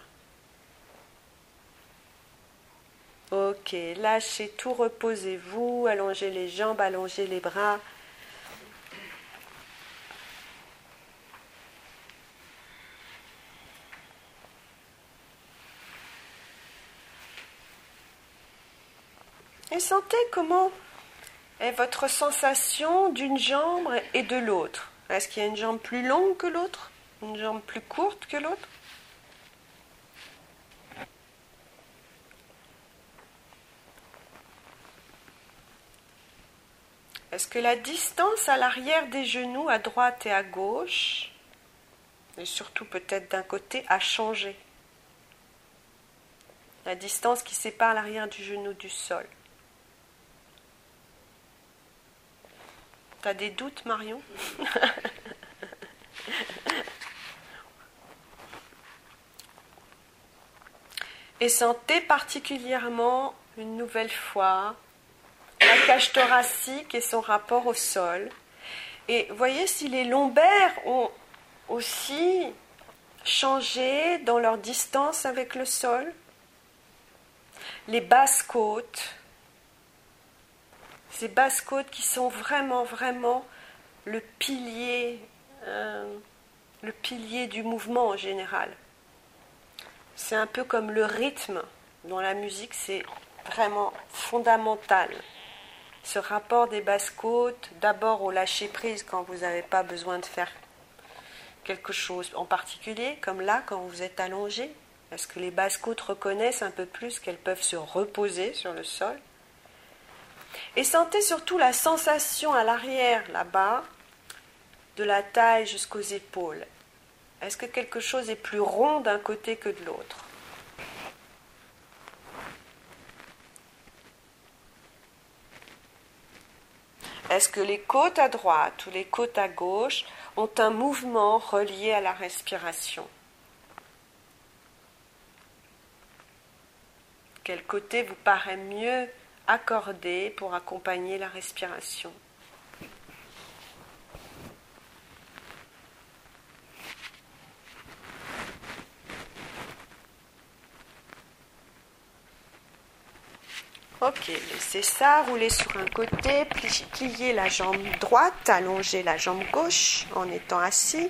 Ok, lâchez tout, reposez-vous, allongez les jambes, allongez les bras. Et sentez comment est votre sensation d'une jambe et de l'autre. Est-ce qu'il y a une jambe plus longue que l'autre? Une jambe plus courte que l'autre? Est-ce que la distance à l'arrière des genoux, à droite et à gauche, et surtout peut-être d'un côté, a changé? La distance qui sépare l'arrière du genou du sol. T'as des doutes, Marion Et sentez particulièrement une nouvelle fois la cage thoracique et son rapport au sol. Et voyez si les lombaires ont aussi changé dans leur distance avec le sol. Les basses côtes, ces basses côtes qui sont vraiment, vraiment le pilier, euh, le pilier du mouvement en général. C'est un peu comme le rythme dans la musique, c'est vraiment fondamental. Ce rapport des basses côtes, d'abord au lâcher prise quand vous n'avez pas besoin de faire quelque chose en particulier, comme là quand vous êtes allongé, parce que les basses côtes reconnaissent un peu plus qu'elles peuvent se reposer sur le sol. Et sentez surtout la sensation à l'arrière, là-bas, de la taille jusqu'aux épaules. Est-ce que quelque chose est plus rond d'un côté que de l'autre? Est-ce que les côtes à droite ou les côtes à gauche ont un mouvement relié à la respiration? Quel côté vous paraît mieux accordé pour accompagner la respiration Ok, laissez ça, rouler sur un côté, plier la jambe droite, allonger la jambe gauche en étant assis.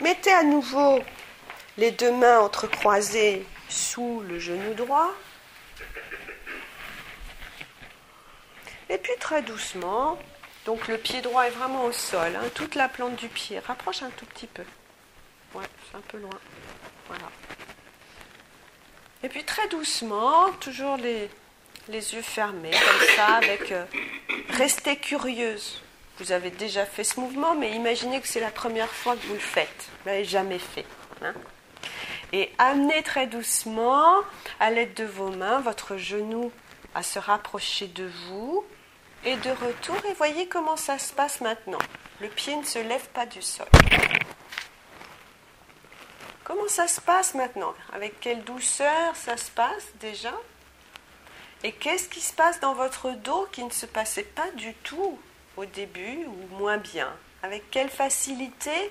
Mettez à nouveau les deux mains entrecroisées sous le genou droit. Et puis très doucement, donc le pied droit est vraiment au sol, hein, toute la plante du pied. Rapproche un tout petit peu. Ouais, c'est un peu loin. Voilà. Et puis très doucement, toujours les, les yeux fermés, comme ça, avec euh, restez curieuse. Vous avez déjà fait ce mouvement, mais imaginez que c'est la première fois que vous le faites. Vous l'avez jamais fait. Hein. Et amenez très doucement, à l'aide de vos mains, votre genou à se rapprocher de vous. Et de retour, et voyez comment ça se passe maintenant. Le pied ne se lève pas du sol. Comment ça se passe maintenant? Avec quelle douceur ça se passe déjà? Et qu'est-ce qui se passe dans votre dos qui ne se passait pas du tout au début ou moins bien? Avec quelle facilité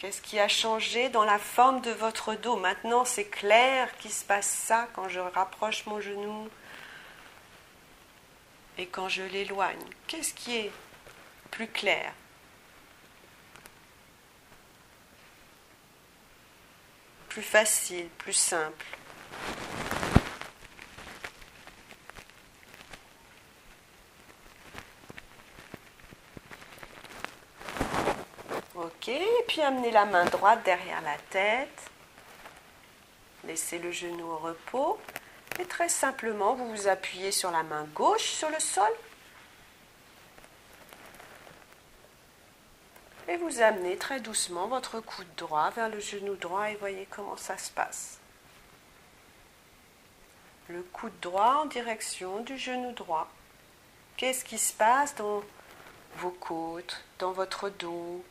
Qu'est-ce qui a changé dans la forme de votre dos Maintenant, c'est clair qu'il se passe ça quand je rapproche mon genou, et quand je l'éloigne, qu'est-ce qui est plus clair Plus facile, plus simple Ok, et puis amenez la main droite derrière la tête. Laissez le genou au repos. Et très simplement, vous vous appuyez sur la main gauche sur le sol. Et vous amenez très doucement votre coude droit vers le genou droit et voyez comment ça se passe. Le coude droit en direction du genou droit. Qu'est-ce qui se passe dans vos côtes, dans votre dos?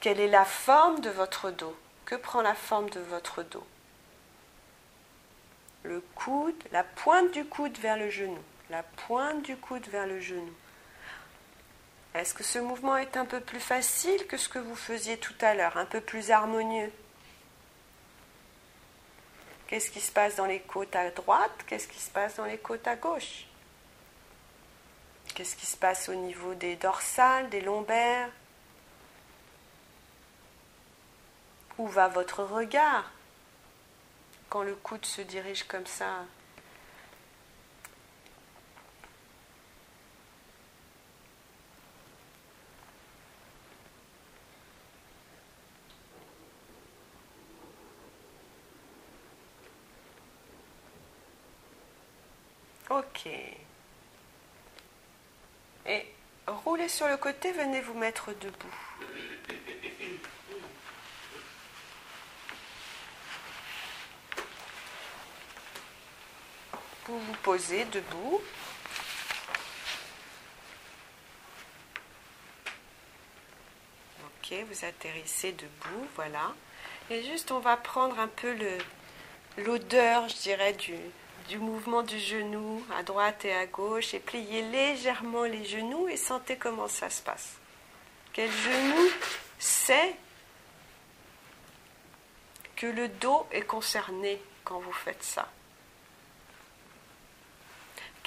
Quelle est la forme de votre dos? Que prend la forme de votre dos? Le coude, la pointe du coude vers le genou. La pointe du coude vers le genou. Est-ce que ce mouvement est un peu plus facile que ce que vous faisiez tout à l'heure, un peu plus harmonieux? Qu'est-ce qui se passe dans les côtes à droite? Qu'est-ce qui se passe dans les côtes à gauche? Qu'est-ce qui se passe au niveau des dorsales, des lombaires? Où va votre regard quand le coude se dirige comme ça? Ok. Et roulez sur le côté, venez vous mettre debout. Vous vous posez debout. Ok, vous atterrissez debout, voilà. Et juste, on va prendre un peu l'odeur, je dirais, du, mouvement du genou à droite et à gauche et plier légèrement les genoux et sentez comment ça se passe. Quel genou sait que le dos est concerné quand vous faites ça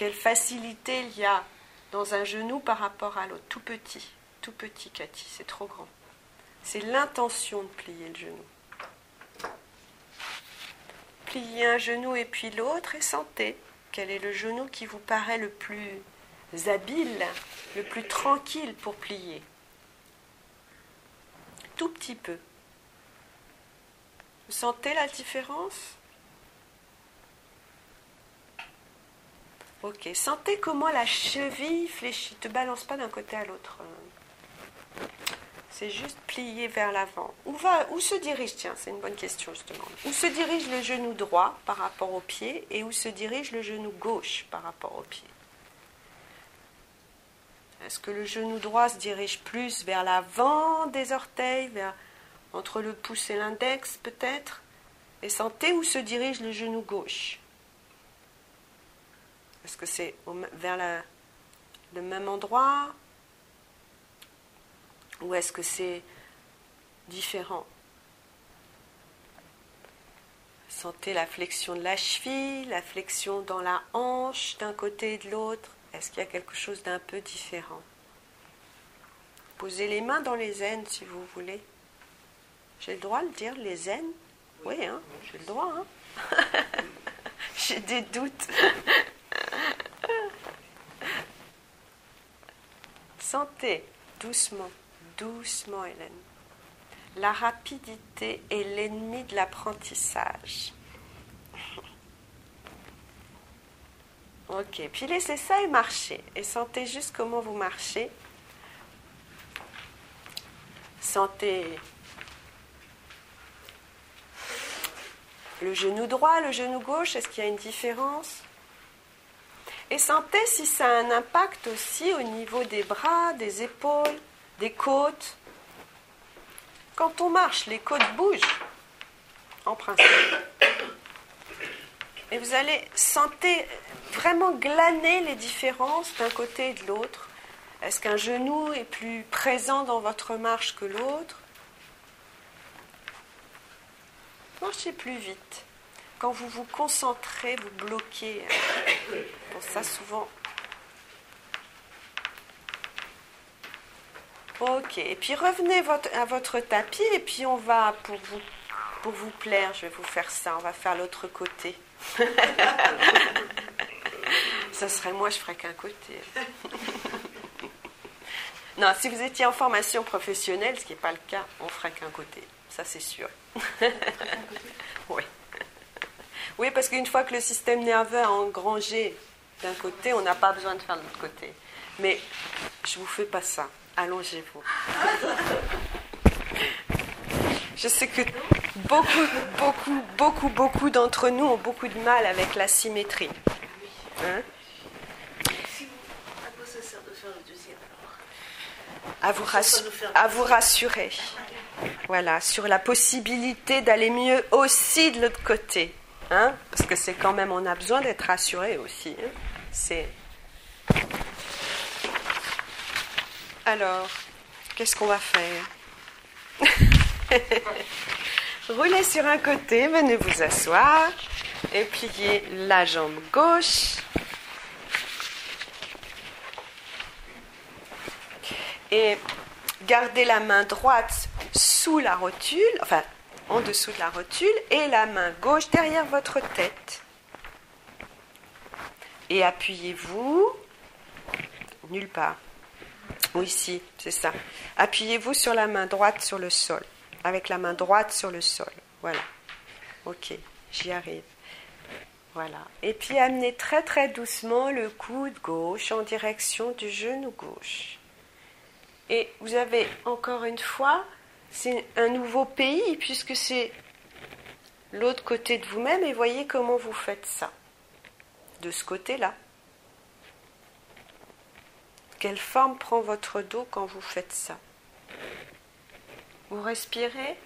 quelle facilité il y a dans un genou par rapport à l'autre. Tout petit, tout petit, Cathy, c'est trop grand. C'est l'intention de plier le genou. Pliez un genou et puis l'autre et sentez quel est le genou qui vous paraît le plus habile, le plus tranquille pour plier. tout petit peu. Vous sentez la différence? Ok, sentez comment la cheville fléchit. Te balance pas d'un côté à l'autre. C'est juste plié vers l'avant. Où, va, où se dirige, tiens, c'est une bonne question justement. Où se dirige le genou droit par rapport au pied et où se dirige le genou gauche par rapport au pied? Est-ce que le genou droit se dirige plus vers l'avant des orteils, vers, entre le pouce et l'index peut-être? Et sentez où se dirige le genou gauche Est-ce que c'est vers le même endroit? Ou est-ce que c'est différent? Sentez la flexion de la cheville, la flexion dans la hanche d'un côté et de l'autre. Est-ce qu'il y a quelque chose d'un peu différent? Posez les mains dans les aines si vous voulez. J'ai le droit de dire les aines? Oui, hein, j'ai le droit. Hein j'ai des doutes. Sentez doucement doucement, Hélène. La rapidité est l'ennemi de l'apprentissage. ok, puis laissez ça et marchez. Et sentez juste comment vous marchez. Sentez le genou droit, le genou gauche, est-ce qu'il y a une différence? Et sentez si ça a un impact aussi au niveau des bras, des épaules des côtes. Quand on marche, les côtes bougent, en principe. Et vous allez sentir vraiment glaner les différences d'un côté et de l'autre. Est-ce qu'un genou est plus présent dans votre marche que l'autre? Marchez plus vite. Quand vous vous concentrez, vous bloquez. Pour ça, souvent, Ok, et puis revenez à votre tapis et puis on va, pour vous, pour vous plaire, je vais vous faire ça, on va faire l'autre côté. ça serait moi, je ferais qu'un côté. non, si vous étiez en formation professionnelle, ce qui n'est pas le cas, on ferait qu'un côté, ça c'est sûr. oui. Oui, parce qu'une fois que le système nerveux a engrangé d'un côté, on n'a pas besoin de faire de l'autre côté. Mais je ne vous fais pas ça. Allongez-vous. Je sais que beaucoup, beaucoup, beaucoup, beaucoup d'entre nous ont beaucoup de mal avec la symétrie. Hein à vous, à vous rassurer. Voilà, sur la possibilité d'aller mieux aussi de l'autre côté. Hein Parce que c'est quand même, on a besoin d'être rassuré aussi. Hein c'est alors, qu'est-ce qu'on va faire? Roulez sur un côté, venez vous asseoir et pliez la jambe gauche. Et gardez la main droite sous la rotule, enfin en dessous de la rotule, et la main gauche derrière votre tête. Et appuyez-vous nulle part. Oui, si, c'est ça. Appuyez-vous sur la main droite sur le sol, avec la main droite sur le sol. Voilà. Ok, j'y arrive. Voilà. Et puis amenez très très doucement le coude gauche en direction du genou gauche. Et vous avez encore une fois, c'est un nouveau pays puisque c'est l'autre côté de vous-même et voyez comment vous faites ça. De ce côté-là. Quelle forme prend votre dos quand vous faites ça? Vous respirez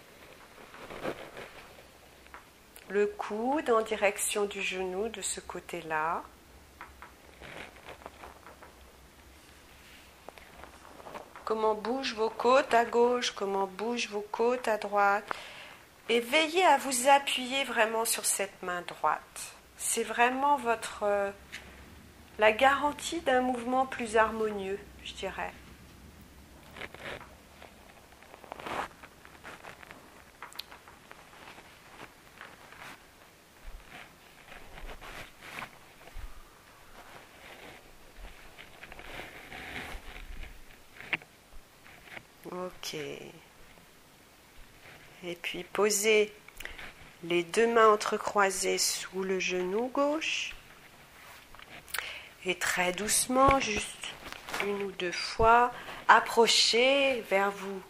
le coude en direction du genou de ce côté-là. Comment bougent vos côtes à gauche, comment bougent vos côtes à droite. Et veillez à vous appuyer vraiment sur cette main droite. C'est vraiment votre la garantie d'un mouvement plus harmonieux, je dirais. Ok. Et puis posez les deux mains entrecroisées sous le genou gauche. Et très doucement, juste une ou deux fois, approchez vers vous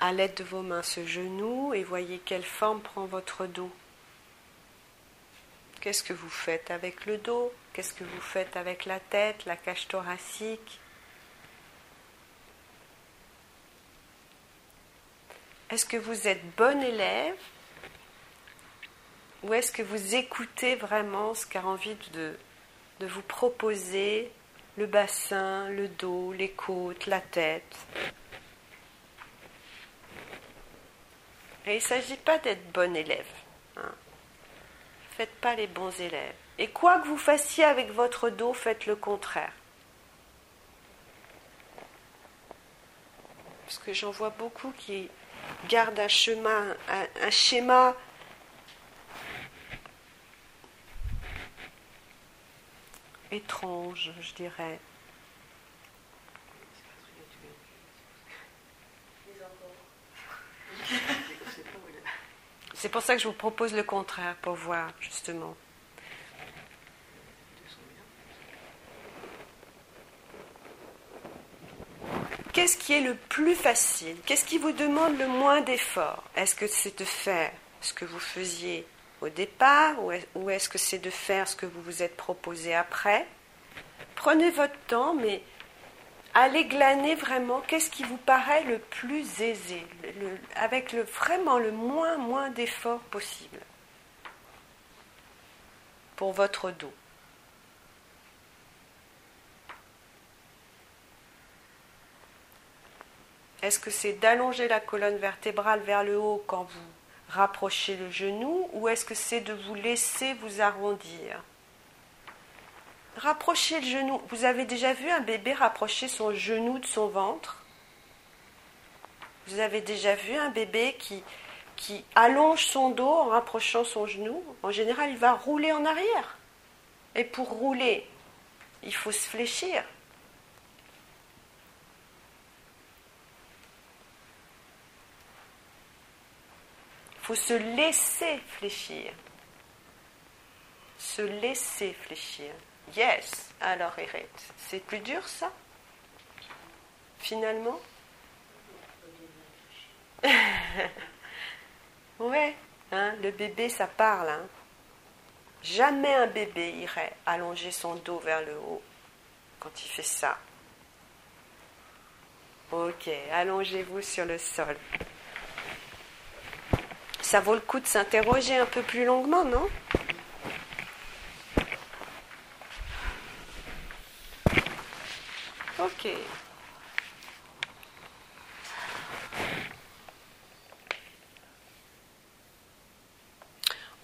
à l'aide de vos mains ce genou et voyez quelle forme prend votre dos. Qu'est-ce que vous faites avec le dos? Qu'est-ce que vous faites avec la tête, la cage thoracique? Est-ce que vous êtes bon élève ou est-ce que vous écoutez vraiment ce qu'a envie de, vous proposer le bassin, le dos, les côtes, la tête? Et il ne s'agit pas d'être bon élève. Hein. Faites pas les bons élèves. Et quoi que vous fassiez avec votre dos, faites le contraire. Parce que j'en vois beaucoup qui gardent un chemin, un schéma étrange, je dirais. C'est pour ça que je vous propose le contraire, pour voir justement. Qu'est-ce qui est le plus facile? Qu'est-ce qui vous demande le moins d'effort Est-ce que c'est de faire ce que vous faisiez au départ ou est-ce que c'est de faire ce que vous vous êtes proposé après? Prenez votre temps, mais allez glaner vraiment qu'est-ce qui vous paraît le plus aisé, avec le, vraiment le moins, moins d'effort possible pour votre dos. Est-ce que c'est d'allonger la colonne vertébrale vers le haut quand vous rapprochez le genou ou est-ce que c'est de vous laisser vous arrondir? Rapprochez le genou. Vous avez déjà vu un bébé rapprocher son genou de son ventre? Vous avez déjà vu un bébé qui, qui allonge son dos en rapprochant son genou? En général, il va rouler en arrière. Et pour rouler, il faut se fléchir. Faut se laisser fléchir. Se laisser fléchir. Yes. Alors, Eric, c'est plus dur ça? Finalement? Ouais, hein, le bébé, ça parle. Hein. Jamais un bébé irait allonger son dos vers le haut quand il fait ça. Ok, allongez-vous sur le sol. Ça vaut le coup de s'interroger un peu plus longuement, non? Ok.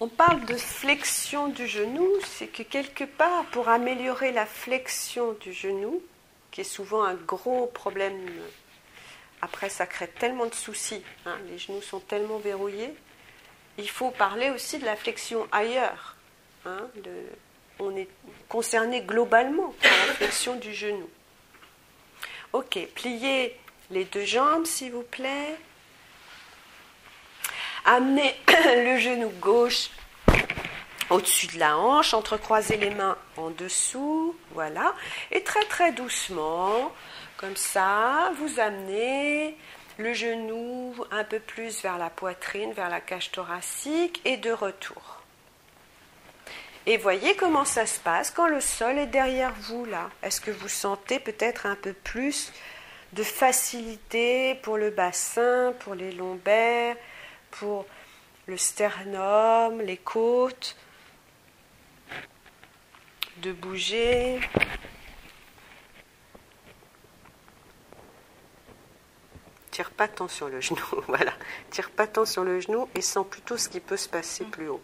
On parle de flexion du genou, c'est que quelque part, pour améliorer la flexion du genou, qui est souvent un gros problème, après ça crée tellement de soucis, hein, les genoux sont tellement verrouillés, il faut parler aussi de la flexion ailleurs. Hein, on est concerné globalement par la flexion du genou. Ok, pliez les deux jambes s'il vous plaît. Amenez le genou gauche au-dessus de la hanche, entrecroisez les mains en dessous, voilà. Et très très doucement, comme ça, vous amenez le genou un peu plus vers la poitrine, vers la cage thoracique et de retour. Et voyez comment ça se passe quand le sol est derrière vous là. Est-ce que vous sentez peut-être un peu plus de facilité pour le bassin, pour les lombaires, pour le sternum, les côtes, de bouger? Tire pas tant sur le genou, voilà. Tire pas tant sur le genou et sens plutôt ce qui peut se passer plus haut.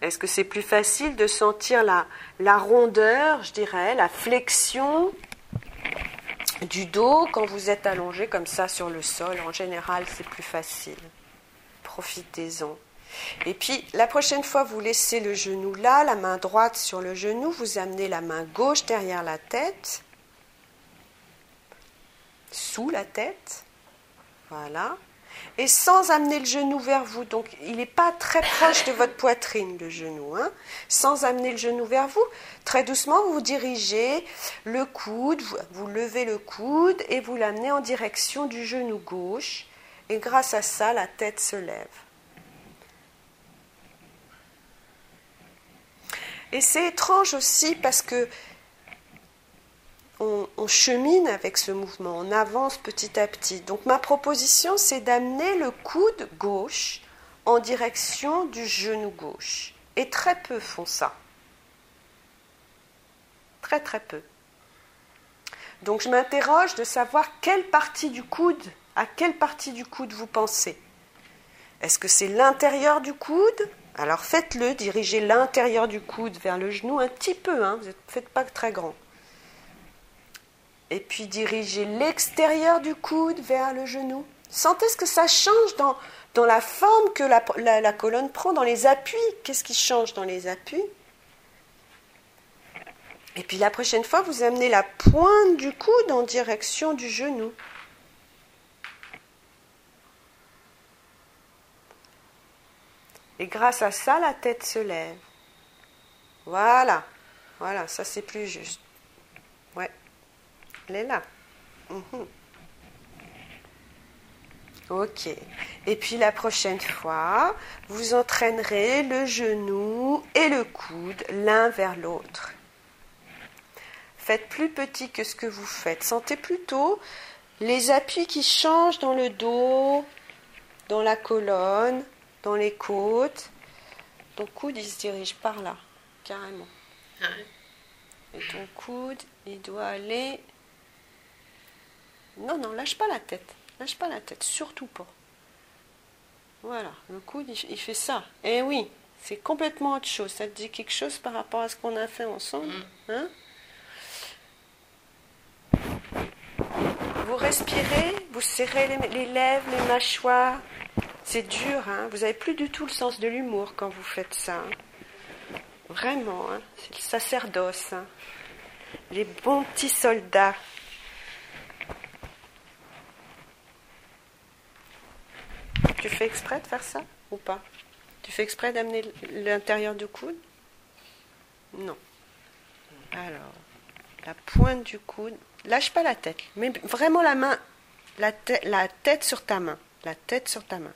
Est-ce que c'est plus facile de sentir la, la rondeur, je dirais, la flexion du dos quand vous êtes allongé comme ça sur le sol? En général, c'est plus facile. Profitez-en. Et puis, la prochaine fois, vous laissez le genou là, la main droite sur le genou, vous amenez la main gauche derrière la tête. sous la tête. Voilà. Et sans amener le genou vers vous. Donc il n'est pas très proche de votre poitrine, le genou. Hein. Sans amener le genou vers vous. Très doucement, vous dirigez le coude, vous levez le coude et vous l'amenez en direction du genou gauche. Et grâce à ça, la tête se lève. Et c'est étrange aussi parce que on, chemine avec ce mouvement, on avance petit à petit. Donc ma proposition, c'est d'amener le coude gauche en direction du genou gauche. Et très peu font ça. Très très peu. Donc je m'interroge de savoir quelle partie du coude, à quelle partie du coude vous pensez. Est-ce que c'est l'intérieur du coude Alors faites-le, dirigez l'intérieur du coude vers le genou un petit peu, hein, vous ne faites pas très grand. Et puis dirigez l'extérieur du coude vers le genou. Sentez ce que ça change dans, dans la forme que la, la colonne prend, dans les appuis. Qu'est-ce qui change dans les appuis? Et puis la prochaine fois, vous amenez la pointe du coude en direction du genou. Et grâce à ça, la tête se lève. Voilà. Voilà, ça c'est plus juste. Ouais. Elle est là. Mhm. Ok. Et puis la prochaine fois, vous entraînerez le genou et le coude l'un vers l'autre. Faites plus petit que ce que vous faites. Sentez plutôt les appuis qui changent dans le dos, dans la colonne, dans les côtes. Ton coude, il se dirige par là, carrément. Et ton coude, il doit aller non, non, lâche pas la tête. Lâche pas la tête, surtout pas. Voilà, le coude, il, fait ça. Eh oui, c'est complètement autre chose. Ça te dit quelque chose par rapport à ce qu'on a fait ensemble mm. hein? Vous respirez, vous serrez les, lèvres, les mâchoires. C'est dur, hein vous n'avez plus du tout le sens de l'humour quand vous faites ça. Hein. Vraiment, hein c'est le sacerdoce. Hein. les bons petits soldats. Tu fais exprès de faire ça ou pas? Tu fais exprès d'amener l'intérieur du coude? Non. Alors, la pointe du coude. Lâche pas la tête, mais vraiment la main, la, la tête sur ta main. La tête sur ta main.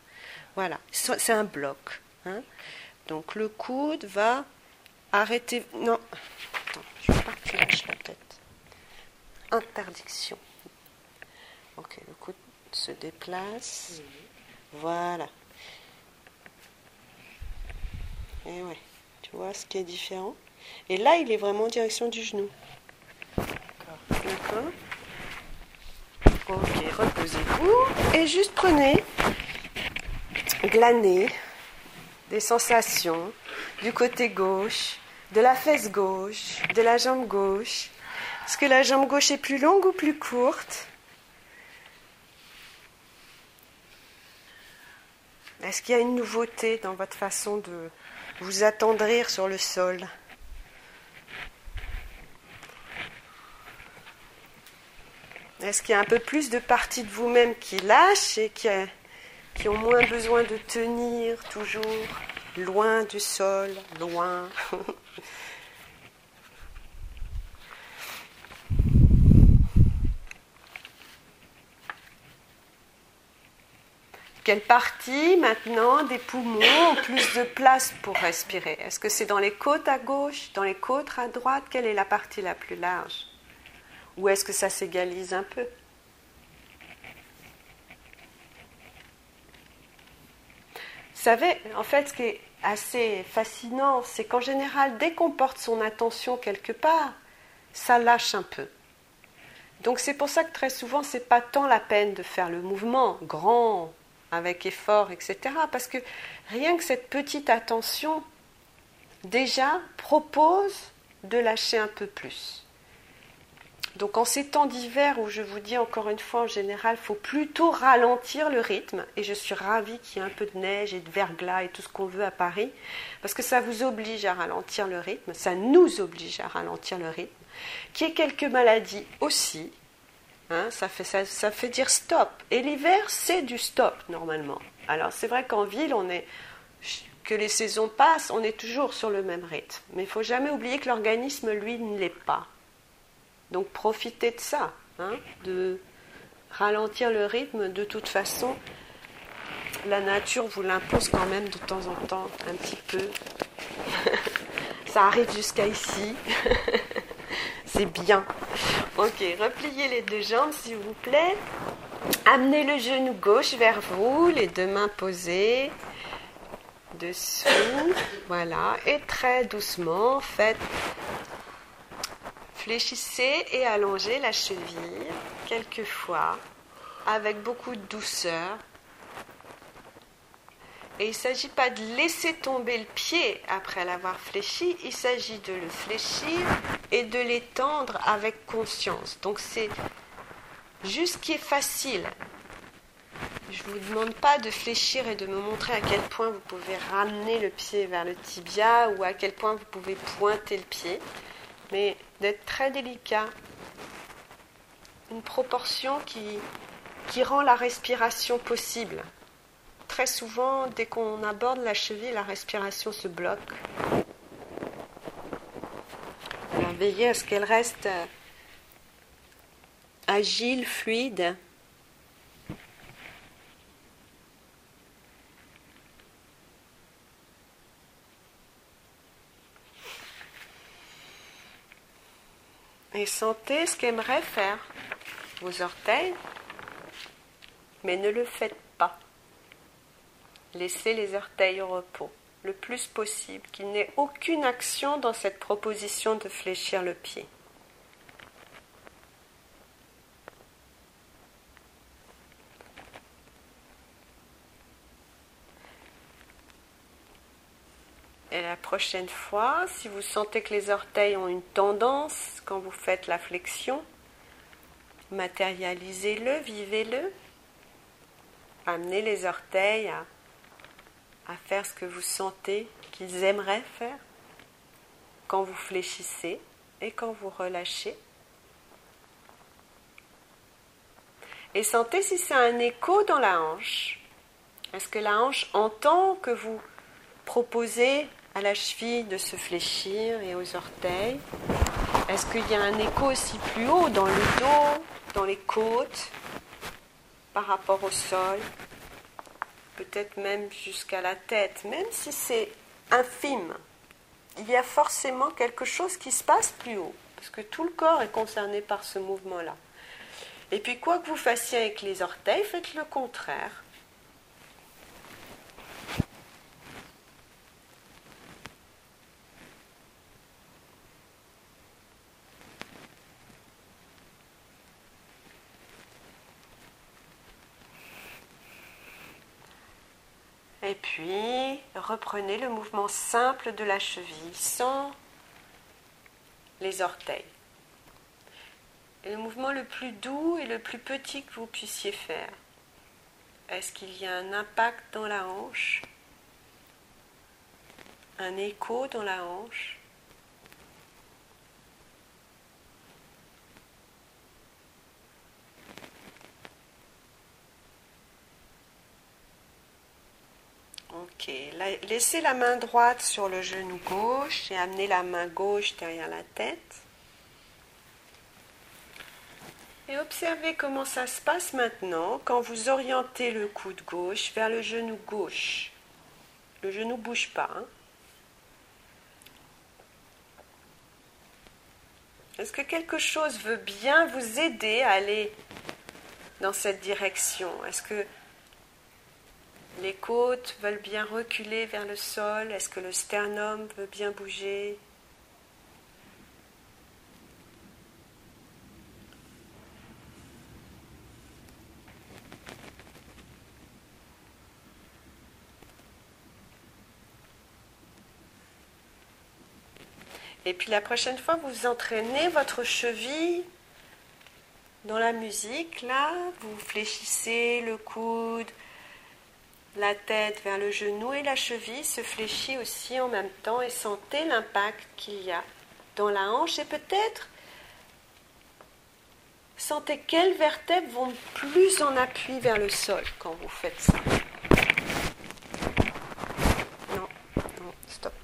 Voilà, c'est un bloc. Hein. Donc le coude va arrêter. Non, attends, je veux pas que tu lâches la tête. Interdiction. Ok, le coude se déplace. Voilà. Et ouais, tu vois ce qui est différent. Et là, il est vraiment en direction du genou. D'accord. Ok, reposez-vous. Et juste prenez, glanez des sensations du côté gauche, de la fesse gauche, de la jambe gauche. Est-ce que la jambe gauche est plus longue ou plus courte? Est-ce qu'il y a une nouveauté dans votre façon de vous attendrir sur le sol? Est-ce qu'il y a un peu plus de parties de vous-même qui lâchent et qui, qui ont moins besoin de tenir toujours loin du sol, loin. Quelle partie maintenant des poumons ont plus de place pour respirer? Est-ce que c'est dans les côtes à gauche, dans les côtes à droite? Quelle est la partie la plus large? Ou est-ce que ça s'égalise un peu? Vous savez, en fait, ce qui est assez fascinant, c'est qu'en général, dès qu'on porte son attention quelque part, ça lâche un peu. Donc c'est pour ça que très souvent, c'est pas tant la peine de faire le mouvement grand, avec effort, etc. Parce que rien que cette petite attention, déjà, propose de lâcher un peu plus. Donc en ces temps d'hiver où je vous dis encore une fois en général, il faut plutôt ralentir le rythme, et je suis ravie qu'il y ait un peu de neige et de verglas et tout ce qu'on veut à Paris, parce que ça vous oblige à ralentir le rythme, ça nous oblige à ralentir le rythme, qu'il y ait quelques maladies aussi, Hein, ça, fait, ça, fait dire stop. Et l'hiver, c'est du stop normalement. Alors c'est vrai qu'en ville, on est que les saisons passent, on est toujours sur le même rythme. Mais il faut jamais oublier que l'organisme, lui, ne l'est pas. Donc profitez de ça, hein, de ralentir le rythme. De toute façon, la nature vous l'impose quand même de temps en temps, un petit peu. ça arrive jusqu'à ici. C'est bien. Ok, repliez les deux jambes s'il vous plaît. Amenez le genou gauche vers vous, les deux mains posées dessous. Voilà. Et très doucement, faites. Fléchissez et allongez la cheville quelques fois avec beaucoup de douceur. Et il ne s'agit pas de laisser tomber le pied après l'avoir fléchi, il s'agit de le fléchir et de l'étendre avec conscience. Donc c'est juste ce qui est facile. Je ne vous demande pas de fléchir et de me montrer à quel point vous pouvez ramener le pied vers le tibia ou à quel point vous pouvez pointer le pied, mais d'être très délicat. Une proportion qui, rend la respiration possible très souvent, dès qu'on aborde la cheville, la respiration se bloque. Veillez à ce qu'elle reste euh, agile, fluide. Et sentez ce qu'aimerait faire vos orteils, mais ne le faites pas. Laissez les orteils au repos le plus possible, qu'il n'ait aucune action dans cette proposition de fléchir le pied. Et la prochaine fois, si vous sentez que les orteils ont une tendance quand vous faites la flexion, matérialisez-le, vivez-le. Amenez les orteils à faire ce que vous sentez qu'ils aimeraient faire quand vous fléchissez et quand vous relâchez. Et sentez si c'est un écho dans la hanche. Est-ce que la hanche entend que vous proposez à la cheville de se fléchir et aux orteils Est-ce qu'il y a un écho aussi plus haut dans le dos, dans les côtes, par rapport au sol? Peut-être même jusqu'à la tête, même si c'est infime, il y a forcément quelque chose qui se passe plus haut, parce que tout le corps est concerné par ce mouvement-là. Et puis quoi que vous fassiez avec les orteils, faites le contraire. Et puis, reprenez le mouvement simple de la cheville sans les orteils. Le mouvement le plus doux et le plus petit que vous puissiez faire. Est-ce qu'il y a un impact dans la hanche? Un écho dans la hanche? Ok, laissez la main droite sur le genou gauche et amenez la main gauche derrière la tête. Et observez comment ça se passe maintenant quand vous orientez le coude gauche vers le genou gauche. Le genou ne bouge pas. Hein. Est-ce que quelque chose veut bien vous aider à aller dans cette direction? Les côtes veulent bien reculer vers le sol. Est-ce que le sternum veut bien bouger? Et puis la prochaine fois, vous entraînez votre cheville dans la musique. Là, vous fléchissez le coude, la tête vers le genou et la cheville se fléchit aussi en même temps et sentez l'impact qu'il y a dans la hanche et peut-être Sentez quelles vertèbres vont plus en appui vers le sol quand vous faites ça. Non, non, stop.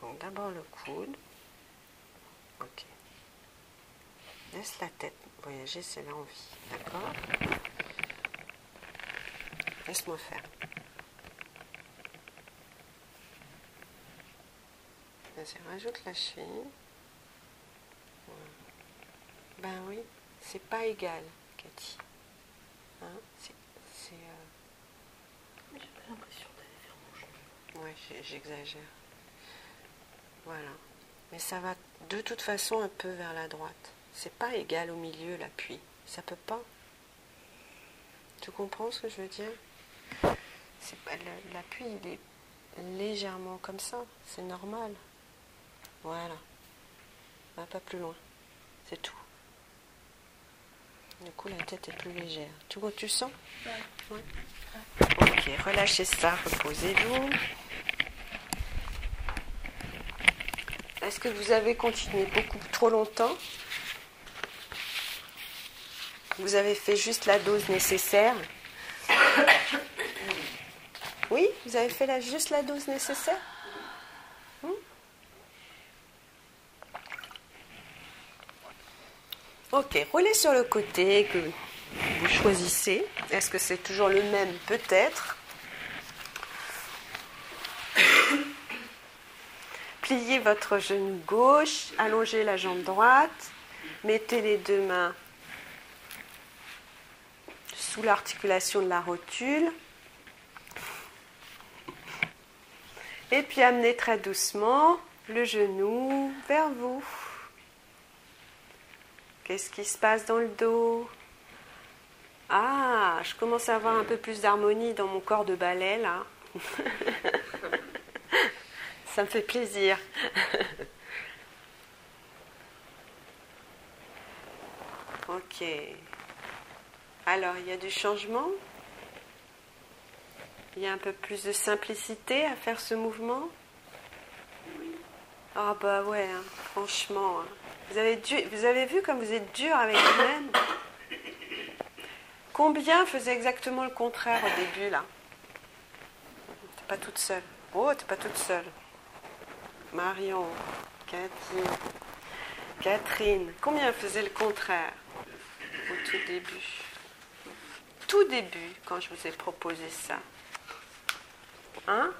Donc d'abord le coude. Ok. Laisse la voyager, c'est l'envie. D'accord? Laisse-moi faire. Vas-y, rajoute la cheville. Ben oui, c'est pas égal, Cathy. Hein c'est. c'est euh... J'ai pas l'impression d'aller faire mon genou. Ouais, j'exagère. Voilà. Mais ça va de toute façon un peu vers la droite. C'est pas égal au milieu l'appui. Ça peut pas. Tu comprends ce que je veux dire? C'est pas l'appui, il est légèrement comme ça. C'est normal. Voilà. Va pas plus loin. C'est tout. Du coup, la tête est plus légère. Tu tu sens? Ouais. Ok, relâchez ça, reposez-vous. Est-ce que vous avez continué beaucoup trop longtemps? Vous avez fait juste la dose nécessaire Oui Vous avez fait juste la dose nécessaire hmm? Ok, roulez sur le côté que vous choisissez. Est-ce que c'est toujours le même? Peut-être. Pliez votre genou gauche, allongez la jambe droite, mettez les deux mains sous l'articulation de la rotule. Et puis amenez très doucement le genou vers vous. Qu'est-ce qui se passe dans le dos? Ah, je commence à avoir un peu plus d'harmonie dans mon corps de ballet là. Ça me fait plaisir. ok. Alors, il y a du changement Il y a un peu plus de simplicité à faire ce mouvement? Ah bah ouais, hein, franchement. Hein. Vous avez, vous avez vu comme vous êtes dur avec vous-même? Combien faisait exactement le contraire au début là? T'es pas toute seule. Oh, t'es pas toute seule. Marion, Cathy, Catherine. Combien faisait le contraire au tout début? Tout début, quand je vous ai proposé ça. Hein?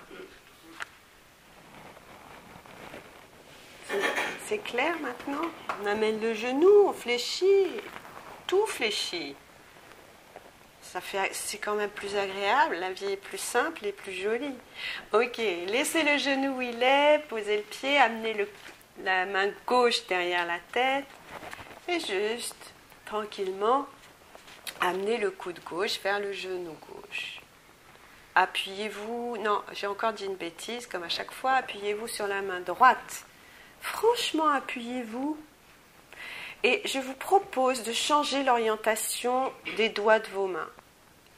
C'est clair maintenant? On amène le genou, on fléchit, tout fléchit. Ça fait, c'est quand même plus agréable, la vie est plus simple et plus jolie. Ok, laissez le genou où il est, posez le pied, amenez la main gauche derrière la tête et juste, tranquillement, amenez le coude gauche vers le genou gauche. Appuyez-vous, non, j'ai encore dit une bêtise, comme à chaque fois, appuyez-vous sur la main droite Franchement, appuyez-vous. Et je vous propose de changer l'orientation des doigts de vos mains.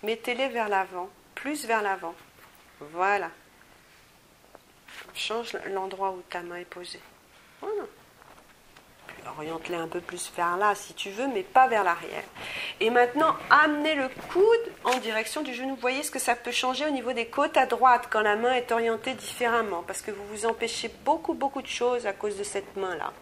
Mettez-les vers l'avant, plus vers l'avant. Voilà. Change l'endroit où ta main est posée. Oriente-les un peu plus vers là si tu veux, mais pas vers l'arrière. Et maintenant, amenez le coude en direction du genou. Vous voyez ce que ça peut changer au niveau des côtes à droite quand la main est orientée différemment, parce que vous vous empêchez beaucoup, beaucoup de choses à cause de cette main-là.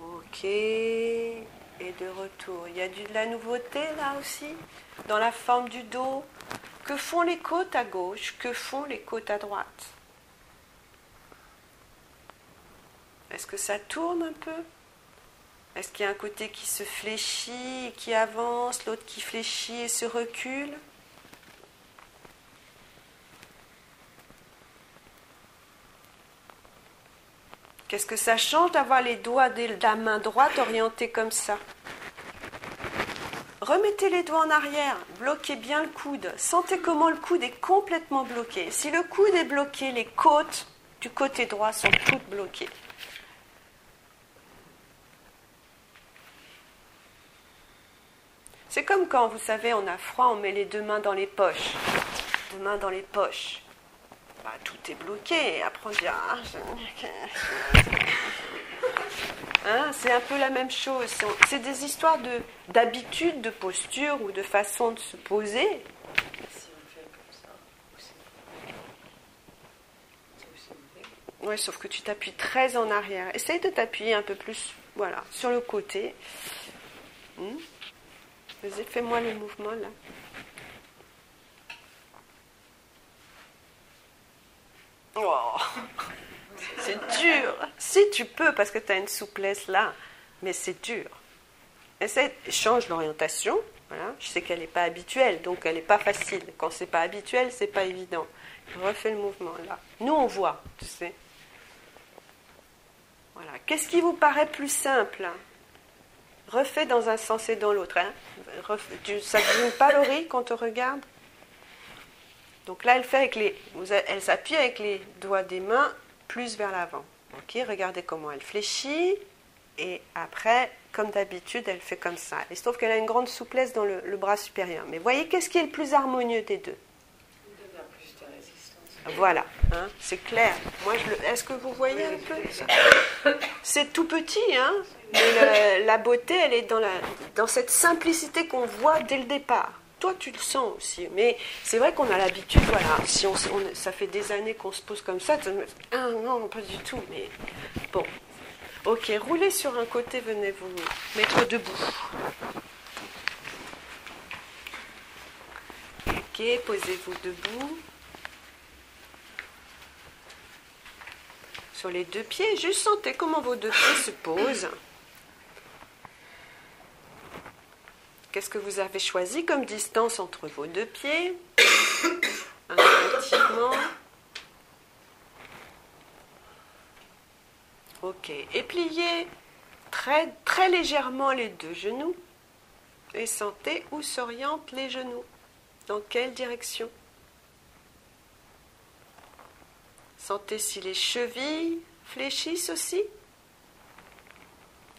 Ok. Et de retour. Il y a de la nouveauté là aussi, dans la forme du dos. Que font les côtes à gauche? Que font les côtes à droite? Est-ce que ça tourne un peu? Est-ce qu'il y a un côté qui se fléchit et qui avance, l'autre qui fléchit et se recule? Qu'est-ce que ça change d'avoir les doigts de la main droite orientés comme ça? Remettez les doigts en arrière, bloquez bien le coude. Sentez comment le coude est complètement bloqué. Si le coude est bloqué, les côtes du côté droit sont toutes bloquées. C'est comme quand, vous savez, on a froid, on met les deux mains dans les poches. Deux mains dans les poches. bah, tout est bloqué. Après, on ah, hein, c'est un peu la même chose. C'est des histoires de, d'habitude, de posture ou de façon de se poser. Oui, sauf que tu t'appuies très en arrière. Essaye de t'appuyer un peu plus, voilà, sur le côté. Hmm? Vas-y, fais-moi le mouvement là. Oh, c'est dur. Si tu peux, parce que tu as une souplesse là, mais c'est dur. Essaye, change l'orientation. Voilà. Je sais qu'elle n'est pas habituelle, donc elle n'est pas facile. Quand c'est pas habituel, c'est pas évident. Refais le mouvement là. Nous, on voit, tu sais. Voilà. Qu'est-ce qui vous paraît plus simple? Refais dans un sens et dans l'autre. Hein. Ça ne devient pas l'oreille quand on regarde? Donc là, elle fait avec les, elle s'appuie avec les doigts des mains plus vers l'avant. Ok, regardez comment elle fléchit. Et après, comme d'habitude, elle fait comme ça. Il se trouve qu'elle a une grande souplesse dans le, bras supérieur. Mais voyez, qu'est-ce qui est le plus harmonieux des deux? Voilà, hein, c'est clair. Moi, est-ce que vous voyez un peu C'est tout petit, hein, mais la beauté, elle est dans, la, dans cette simplicité qu'on voit dès le départ toi, tu le sens aussi. Mais c'est vrai qu'on a l'habitude, voilà, si on, ça fait des années qu'on se pose comme ça, ah non, pas du tout, mais bon. Ok, roulez sur un côté, venez vous mettre debout. Ok, posez-vous debout. Sur les deux pieds, juste sentez comment vos deux pieds se posent. Qu'est-ce que vous avez choisi comme distance entre vos deux pieds Instinctivement. Ok. Et pliez très, très légèrement les deux genoux. Et sentez où s'orientent les genoux. Dans quelle direction? Sentez si les chevilles fléchissent aussi?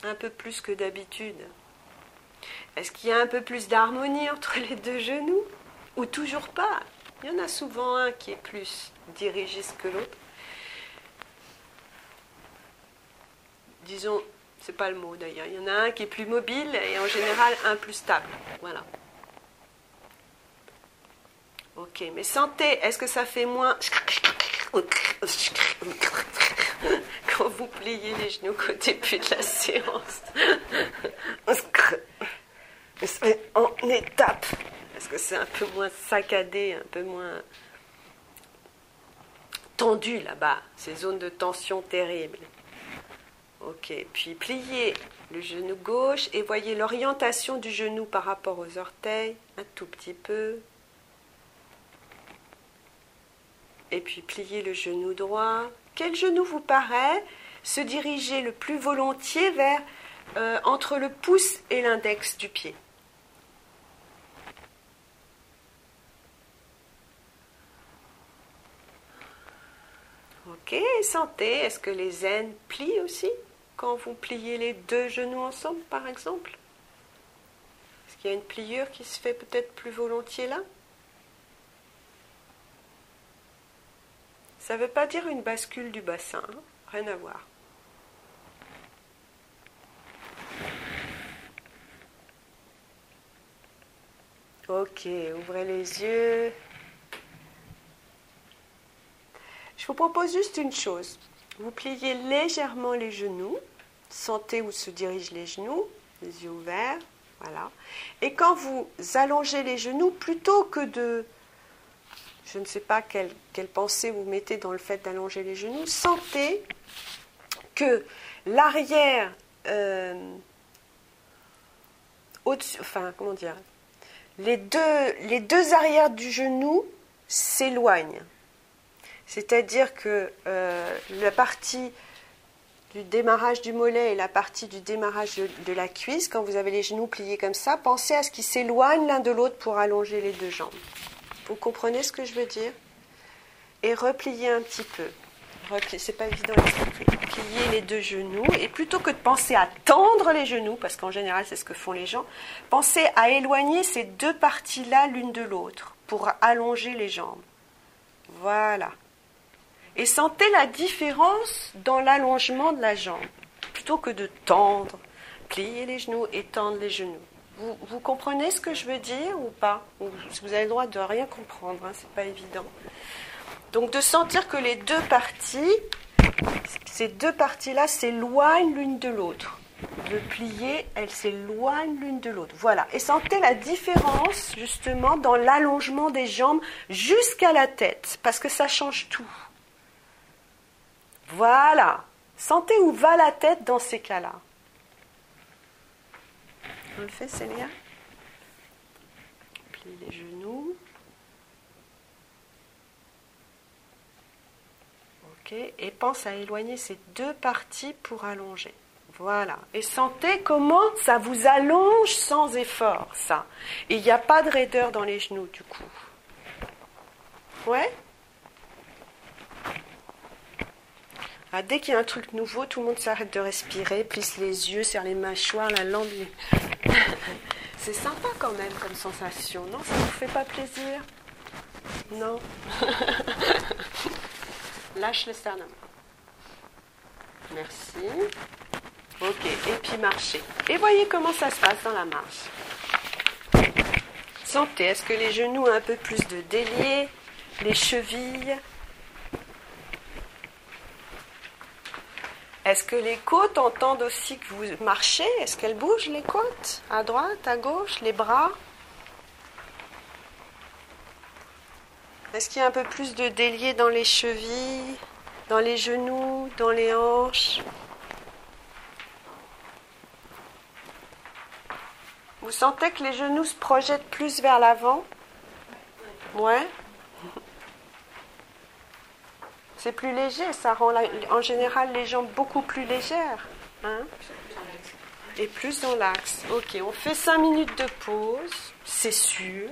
Un peu plus que d'habitude. Est-ce qu'il y a un peu plus d'harmonie entre les deux genoux Ou toujours pas Il y en a souvent un qui est plus dirigiste que l'autre. Disons, c'est pas le mot d'ailleurs. Il y en a un qui est plus mobile et en général un plus stable. Voilà. Ok, mais sentez, est-ce que ça fait moins quand vous pliez les genoux au début de la séance? en étape. Est-ce que c'est un peu moins saccadé, un peu moins tendu là-bas, ces zones de tension terribles. Ok, puis pliez le genou gauche et voyez l'orientation du genou par rapport aux orteils, un tout petit peu. Et puis pliez le genou droit. Quel genou vous paraît se diriger le plus volontiers vers euh, entre le pouce et l'index du pied? Ok, santé. Est-ce que les aines plient aussi quand vous pliez les deux genoux ensemble, par exemple? Est-ce qu'il y a une pliure qui se fait peut-être plus volontiers là? Ça ne veut pas dire une bascule du bassin, hein. rien à voir. Ok, ouvrez les yeux. Je vous propose juste une chose. Vous pliez légèrement les genoux, sentez où se dirigent les genoux, les yeux ouverts, voilà. Et quand vous allongez les genoux, plutôt que de, je ne sais pas quelle, pensée vous mettez dans le fait d'allonger les genoux, sentez que l'arrière, euh, enfin comment dire, les deux, les deux arrières du genou s'éloignent. C'est-à-dire que euh, la partie du démarrage du mollet et la partie du démarrage de, la cuisse, quand vous avez les genoux pliés comme ça, pensez à ce qu'ils s'éloignent l'un de l'autre pour allonger les deux jambes. Vous comprenez ce que je veux dire? Et repliez un petit peu. C'est pas évident Pliez les deux genoux et plutôt que de penser à tendre les genoux, parce qu'en général c'est ce que font les gens, pensez à éloigner ces deux parties-là l'une de l'autre pour allonger les jambes. Voilà. Et sentez la différence dans l'allongement de la jambe. Plutôt que de tendre, plier les genoux et tendre les genoux. Vous, comprenez ce que je veux dire ou pas? Vous avez le droit de rien comprendre, hein, c'est pas évident. Donc de sentir que les deux parties, ces deux parties-là s'éloignent l'une de l'autre. De plier, elles s'éloignent l'une de l'autre. Voilà. Et sentez la différence justement dans l'allongement des jambes jusqu'à la tête, parce que ça change tout. Voilà. Sentez où va la tête dans ces cas-là. On le fait, Célia? Plie les genoux. Ok. Et pense à éloigner ces deux parties pour allonger. Voilà. Et sentez comment ça vous allonge sans effort, ça. Il n'y a pas de raideur dans les genoux, du coup. Ouais? Ah, dès qu'il y a un truc nouveau, tout le monde s'arrête de respirer, plisse les yeux, serre les mâchoires, la langue. C'est sympa quand même comme sensation, non? Ça ne vous fait pas plaisir? Non? Lâche le sternum. Merci. Ok, et puis marchez. Et voyez comment ça se passe dans la marche. Sentez, est-ce que les genoux ont un peu plus de délié Les chevilles? Est-ce que les côtes entendent aussi que vous marchez? Est-ce qu'elles bougent les côtes? À droite, à gauche, les bras? Est-ce qu'il y a un peu plus de délié dans les chevilles, dans les genoux, dans les hanches? Vous sentez que les genoux se projettent plus vers l'avant? Ouais c'est plus léger, ça rend en général les jambes beaucoup plus légères. Hein et plus dans l'axe. Ok, on fait 5 minutes de pause, c'est sûr.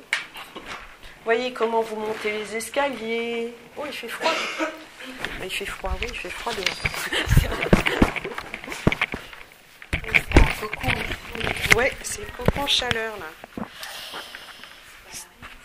Voyez comment vous montez les escaliers. Oh, il fait froid. Ah, il fait froid, oui, il fait froid dehors. Ouais, c'est en chaleur là.